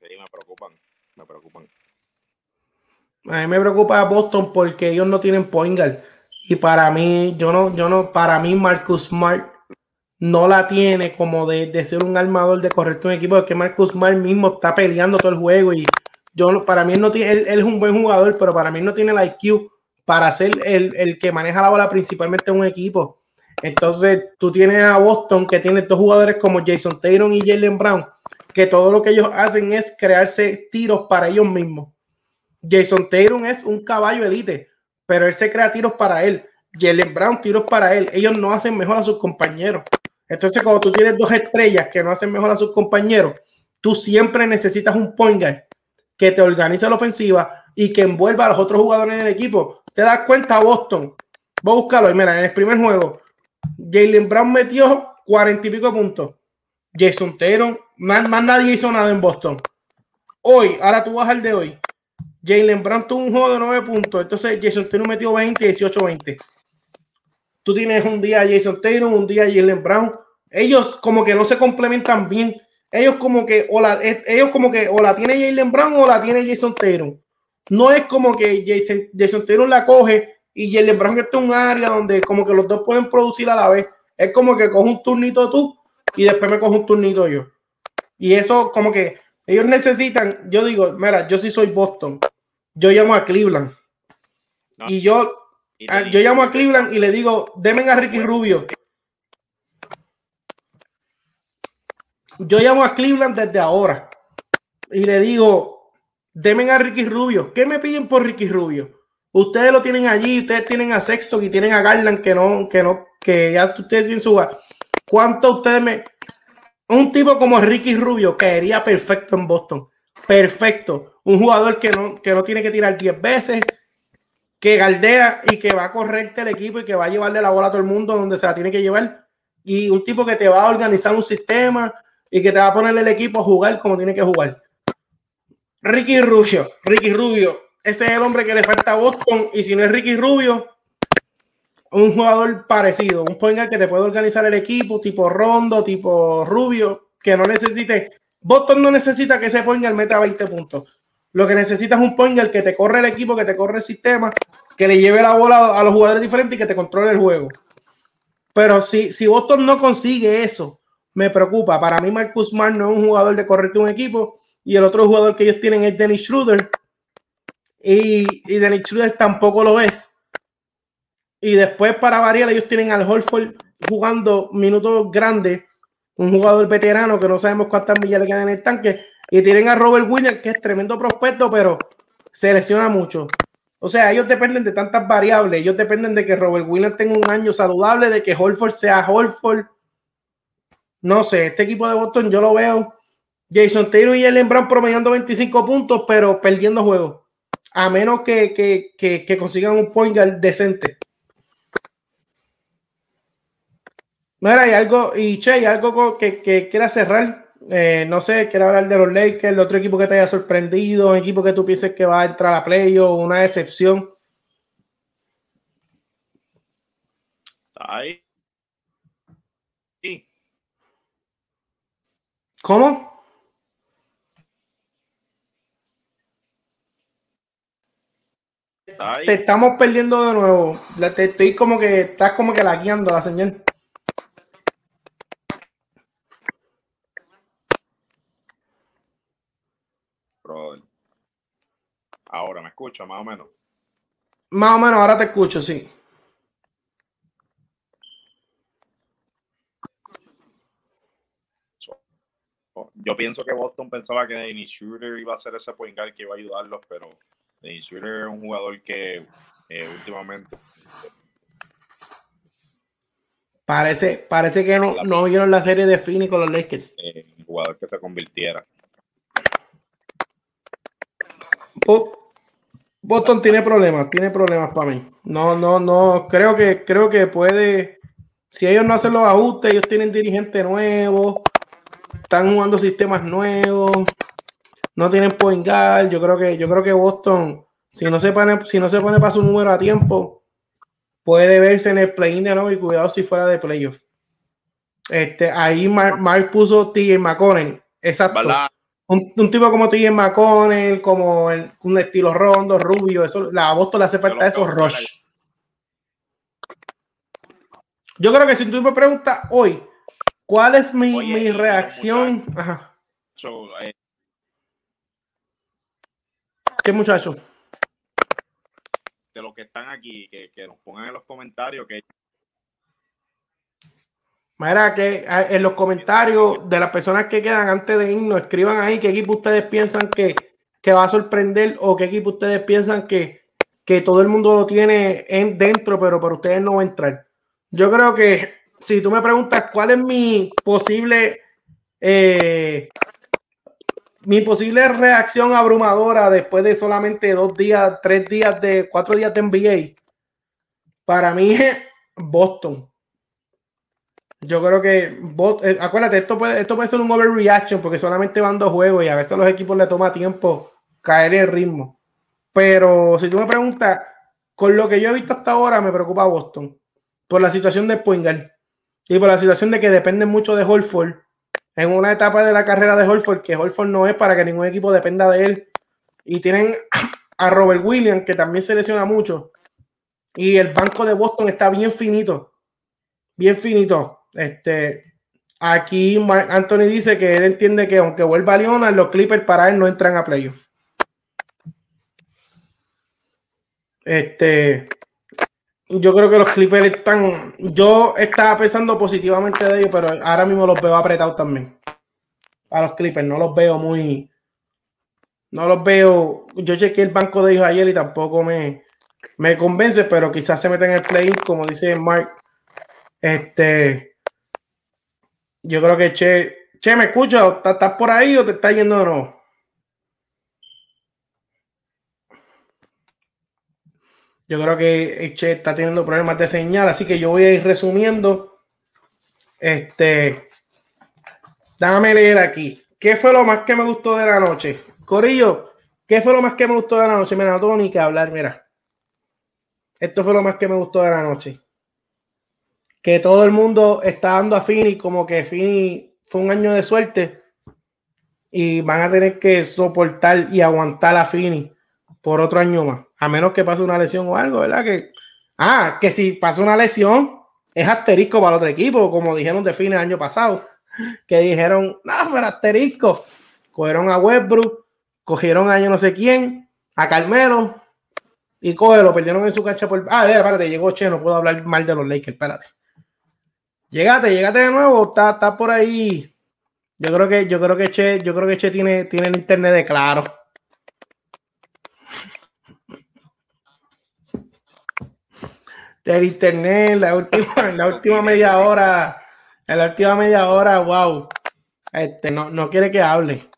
Sí, me preocupan, me preocupan. A mí me preocupa Boston porque ellos no tienen point Y para mí, yo no, yo no, para mí Marcus Smart no la tiene como de, ser un armador de correcto un equipo, porque Marcus Smart mismo está peleando todo el juego y yo para mí no tiene, él, es un buen jugador, pero para mí no tiene el IQ para ser el, el que maneja la bola principalmente en un equipo. Entonces, tú tienes a Boston que tiene dos jugadores como Jason Taylor y Jalen Brown, que todo lo que ellos hacen es crearse tiros para ellos mismos. Jason Taylor es un caballo elite, pero él se crea tiros para él. Jalen Brown tiros para él. Ellos no hacen mejor a sus compañeros. Entonces, cuando tú tienes dos estrellas que no hacen mejor a sus compañeros, tú siempre necesitas un point guard que te organice la ofensiva, y que envuelva a los otros jugadores en el equipo. Te das cuenta, Boston. Voy a buscarlo. Y mira, en el primer juego, Jalen Brown metió cuarenta y pico puntos. Jason Taylor, más, nadie hizo nada en Boston. Hoy, ahora tú vas al de hoy. Jalen Brown tuvo un juego de nueve puntos. Entonces Jason Taylor metió 20, 18, 20. Tú tienes un día Jason Taylor, un día Jalen Brown. Ellos como que no se complementan bien. Ellos como que o la, ellos como que o la tiene Jalen Brown o la tiene Jason Taylor. No es como que Jason, Jason Taylor la coge y Jalen Brown está en un área donde como que los dos pueden producir a la vez. Es como que coge un turnito tú y después me cojo un turnito yo. Y eso como que ellos necesitan, yo digo, mira, yo sí soy Boston. Yo llamo a Cleveland. Y yo Ah, yo llamo a Cleveland y le digo, demen a Ricky Rubio. Yo llamo a Cleveland desde ahora y le digo, demen a Ricky Rubio. ¿Qué me piden por Ricky Rubio? Ustedes lo tienen allí, ustedes tienen a Sexton y tienen a Garland que no, que no, que ya ustedes sin su ¿Cuánto ustedes me... Un tipo como Ricky Rubio caería perfecto en Boston. Perfecto. Un jugador que no, que no tiene que tirar 10 veces, que galdea y que va a correrte el equipo y que va a llevarle la bola a todo el mundo donde se la tiene que llevar. Y un tipo que te va a organizar un sistema y que te va a poner el equipo a jugar como tiene que jugar. Ricky Rubio, Ricky Rubio, ese es el hombre que le falta a Boston. Y si no es Ricky Rubio, un jugador parecido, un point que te puede organizar el equipo, tipo Rondo, tipo Rubio, que no necesite. Boston no necesita que ese point meta 20 puntos. Lo que necesitas es un point que te corre el equipo, que te corre el sistema, que le lleve la bola a los jugadores diferentes y que te controle el juego. Pero si, si Boston no consigue eso, me preocupa. Para mí, Marcus Smart no es un jugador de correrte un equipo y el otro jugador que ellos tienen es Dennis Schroeder. Y, y Dennis Schroeder tampoco lo es. Y después, para variar, ellos tienen al Holford jugando minutos grandes, un jugador veterano que no sabemos cuántas millas le quedan en el tanque y tienen a Robert Williams, que es tremendo prospecto, pero se lesiona mucho. O sea, ellos dependen de tantas variables. Ellos dependen de que Robert Williams tenga un año saludable, de que Holford sea Holford. No sé, este equipo de Boston yo lo veo. Jason Taylor y Ellen Brown promediando 25 puntos, pero perdiendo juegos. A menos que, que, que, consigan un point decente. Mira, hay algo, y Che, hay algo que, que quiera cerrar. Eh, no sé, quiero hablar de los Lakers, el otro equipo que te haya sorprendido, un equipo que tú pienses que va a entrar a playoff, una decepción. Ahí. Sí. ¿Cómo? Te estamos perdiendo de nuevo. Te estoy como que estás como que laqueando la señal. Ahora me escucha, más o menos. Más o menos, ahora te escucho, sí. Yo pienso que Boston pensaba que Dennis Shooter iba a ser ese point guard que iba a ayudarlos, pero Dennis Shooter es un jugador que eh, últimamente Parece, parece que no, no vieron la serie de Phoenix con los Lakers. Eh, jugador que se convirtiera. Boston tiene problemas, tiene problemas para mí. No, no, no, creo que, creo que puede, si ellos no hacen los ajustes, ellos tienen dirigente nuevo, están jugando sistemas nuevos, no tienen point guard. Yo creo que, yo creo que Boston, si no se pone, si no se pone para su número a tiempo, puede verse en el play-in de nuevo y cuidado si fuera de playoff. Este, ahí Mark, puso T. McConnell. Exacto. Un, tipo como T.J. McConnell, como un estilo rondo, rubio, eso, la a Boston le hace falta eso, Rush. Yo creo que si tú me preguntas hoy, ¿cuál es mi, mi reacción? Ajá. Eh. ¿Qué muchacho? De los que están aquí, que, que nos pongan en los comentarios que Mira, que ah, en los comentarios de las personas que quedan antes de irnos, escriban ahí qué equipo ustedes piensan que, va a sorprender o qué equipo ustedes piensan que, todo el mundo lo tiene en, dentro, pero para ustedes no va a entrar. Yo creo que si tú me preguntas cuál es mi posible, eh, mi posible reacción abrumadora después de solamente dos días, tres días de, cuatro días de NBA, para mí es Boston. Yo creo que, eh, acuérdate, esto puede, esto puede ser un overreaction porque solamente van dos juegos y a veces a los equipos le toma tiempo caer en ritmo. Pero si tú me preguntas, con lo que yo he visto hasta ahora, me preocupa Boston por la situación de Poingal y por la situación de que dependen mucho de Holford en una etapa de la carrera de Holford, que Holford no es para que ningún equipo dependa de él. Y tienen a Robert Williams, que también se lesiona mucho. Y el banco de Boston está bien finito. Bien finito. Este, aquí Anthony dice que él entiende que aunque vuelva a Leonard, los Clippers para él no entran a playoffs. Este, yo creo que los Clippers están. Yo estaba pensando positivamente de ellos, pero ahora mismo los veo apretados también. A los Clippers, no los veo muy. No los veo. Yo chequé el banco de ellos ayer y tampoco me, me convence, pero quizás se meten en el play como dice Mark. Este. Yo creo que Che. Che, ¿me escuchas? ¿Estás por ahí o te está yendo de nuevo? Yo creo que Eche está teniendo problemas de señal, así que yo voy a ir resumiendo. Este, déjame leer aquí. ¿Qué fue lo más que me gustó de la noche? Corillo, ¿qué fue lo más que me gustó de la noche? Mira, no tengo ni que hablar, mira. Esto fue lo más que me gustó de la noche. Que todo el mundo está dando a Fini como que Fini fue un año de suerte y van a tener que soportar y aguantar a Fini por otro año más a menos que pase una lesión o algo, ¿verdad? Que, ah, que si pasa una lesión, es asterisco para el otro equipo, como dijeron de fines año pasado, *laughs* que dijeron, no, pero asterisco. Cogieron a Westbrook, cogieron a yo no sé quién, a Carmelo, y lo perdieron en su cancha por. Ah, espérate, llegó Che, no puedo hablar mal de los Lakers, espérate. Llegate, llegate de nuevo, está, está por ahí. Yo creo que, yo creo que Che, yo creo que Che tiene, tiene el internet de claro. Del internet, la última, la última media hora, en la última media hora, wow, este, no, no quiere que hable.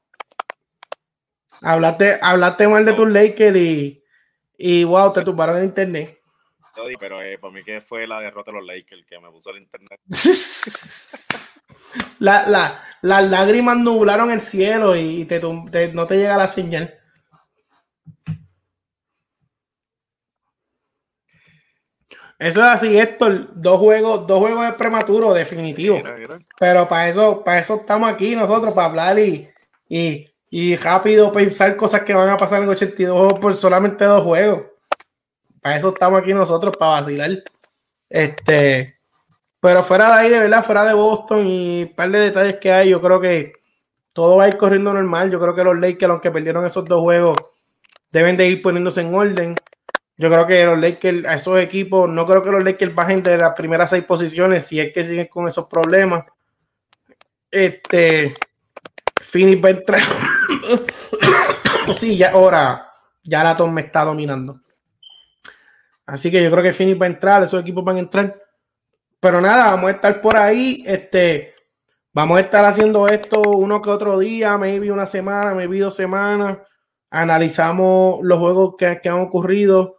Hablaste, hablaste mal de tus Lakers y, y wow, te tumbaron el internet. Pero eh, por mí que fue la derrota de los Lakers que me puso el internet. *laughs* la, la, las lágrimas nublaron el cielo y te, no te llega la señal. Eso es así, Héctor. Dos juegos, dos juegos de prematuro, definitivo. Pero para eso, para eso estamos aquí nosotros, para hablar y, y, rápido pensar cosas que van a pasar en 82 por solamente dos juegos. Para eso estamos aquí nosotros, para vacilar. Este, pero fuera de ahí, de verdad, fuera de Boston y un par de detalles que hay, yo creo que todo va a ir corriendo normal. Yo creo que los Lakers, aunque perdieron esos dos juegos, deben de ir poniéndose en orden. Yo creo que los Lakers, a esos equipos, no creo que los Lakers bajen de las primeras seis posiciones si es que siguen con esos problemas. Este, Phoenix va a entrar. *coughs* sí, ya ahora, ya la Tom me está dominando. Así que yo creo que Phoenix va a entrar, esos equipos van a entrar. Pero nada, vamos a estar por ahí. Este, vamos a estar haciendo esto uno que otro día, maybe una semana, maybe dos semanas. Analizamos los juegos que, que han ocurrido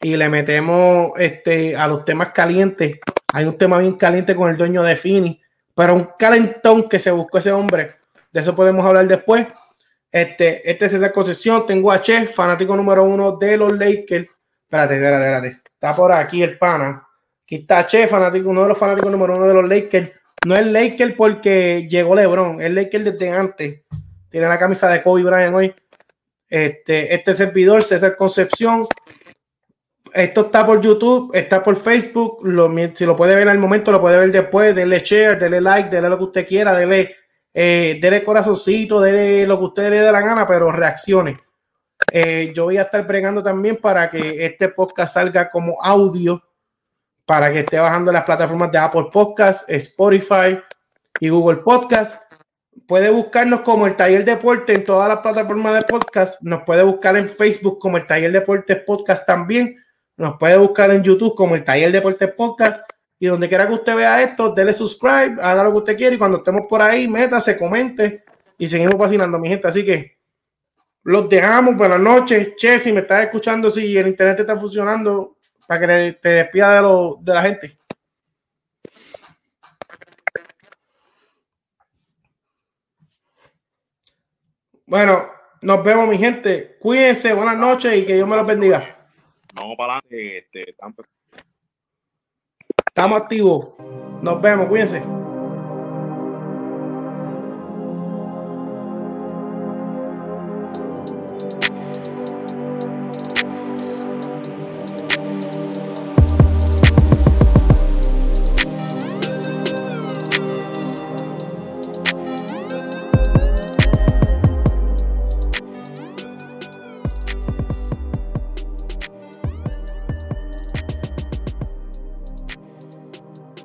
y le metemos este, a los temas calientes. Hay un tema bien caliente con el dueño de Fini, pero un calentón que se buscó ese hombre. De eso podemos hablar después. Este, este es esa concesión. Tengo a Che, fanático número uno de los Lakers. Espérate, espérate, espérate. Está por aquí el pana. Aquí está Che, fanático, uno de los fanáticos número uno de los Lakers. No es Lakers porque llegó LeBron, es Lakers desde antes. Tiene la camisa de Kobe Bryant hoy. Este, este servidor, César Concepción, esto está por YouTube, está por Facebook. Lo, si lo puede ver al momento, lo puede ver después. Dele share, dele like, dele lo que usted quiera, dele, eh, corazoncito, dele lo que usted le dé la gana, pero reaccione. Eh, yo voy a estar bregando también para que este podcast salga como audio, para que esté bajando las plataformas de Apple Podcast, Spotify y Google Podcast. Puede buscarnos como el Taller Deporte en todas las plataformas de podcast. Nos puede buscar en Facebook como el Taller Deportes Podcast también nos puede buscar en YouTube como el Taller Deportes Podcast. Y donde quiera que usted vea esto, dele subscribe, haga lo que usted quiera. Y cuando estemos por ahí, métase, comente. y seguimos fascinando, mi gente. Así que los dejamos. Buenas noches. Che, si me estás escuchando, si el internet está funcionando, para que te despida de, lo, de la gente. Bueno, nos vemos, mi gente. Cuídense, buenas noches y que Dios me los bendiga. Vamos para adelante. Este, Estamos activos. Nos vemos, cuídense.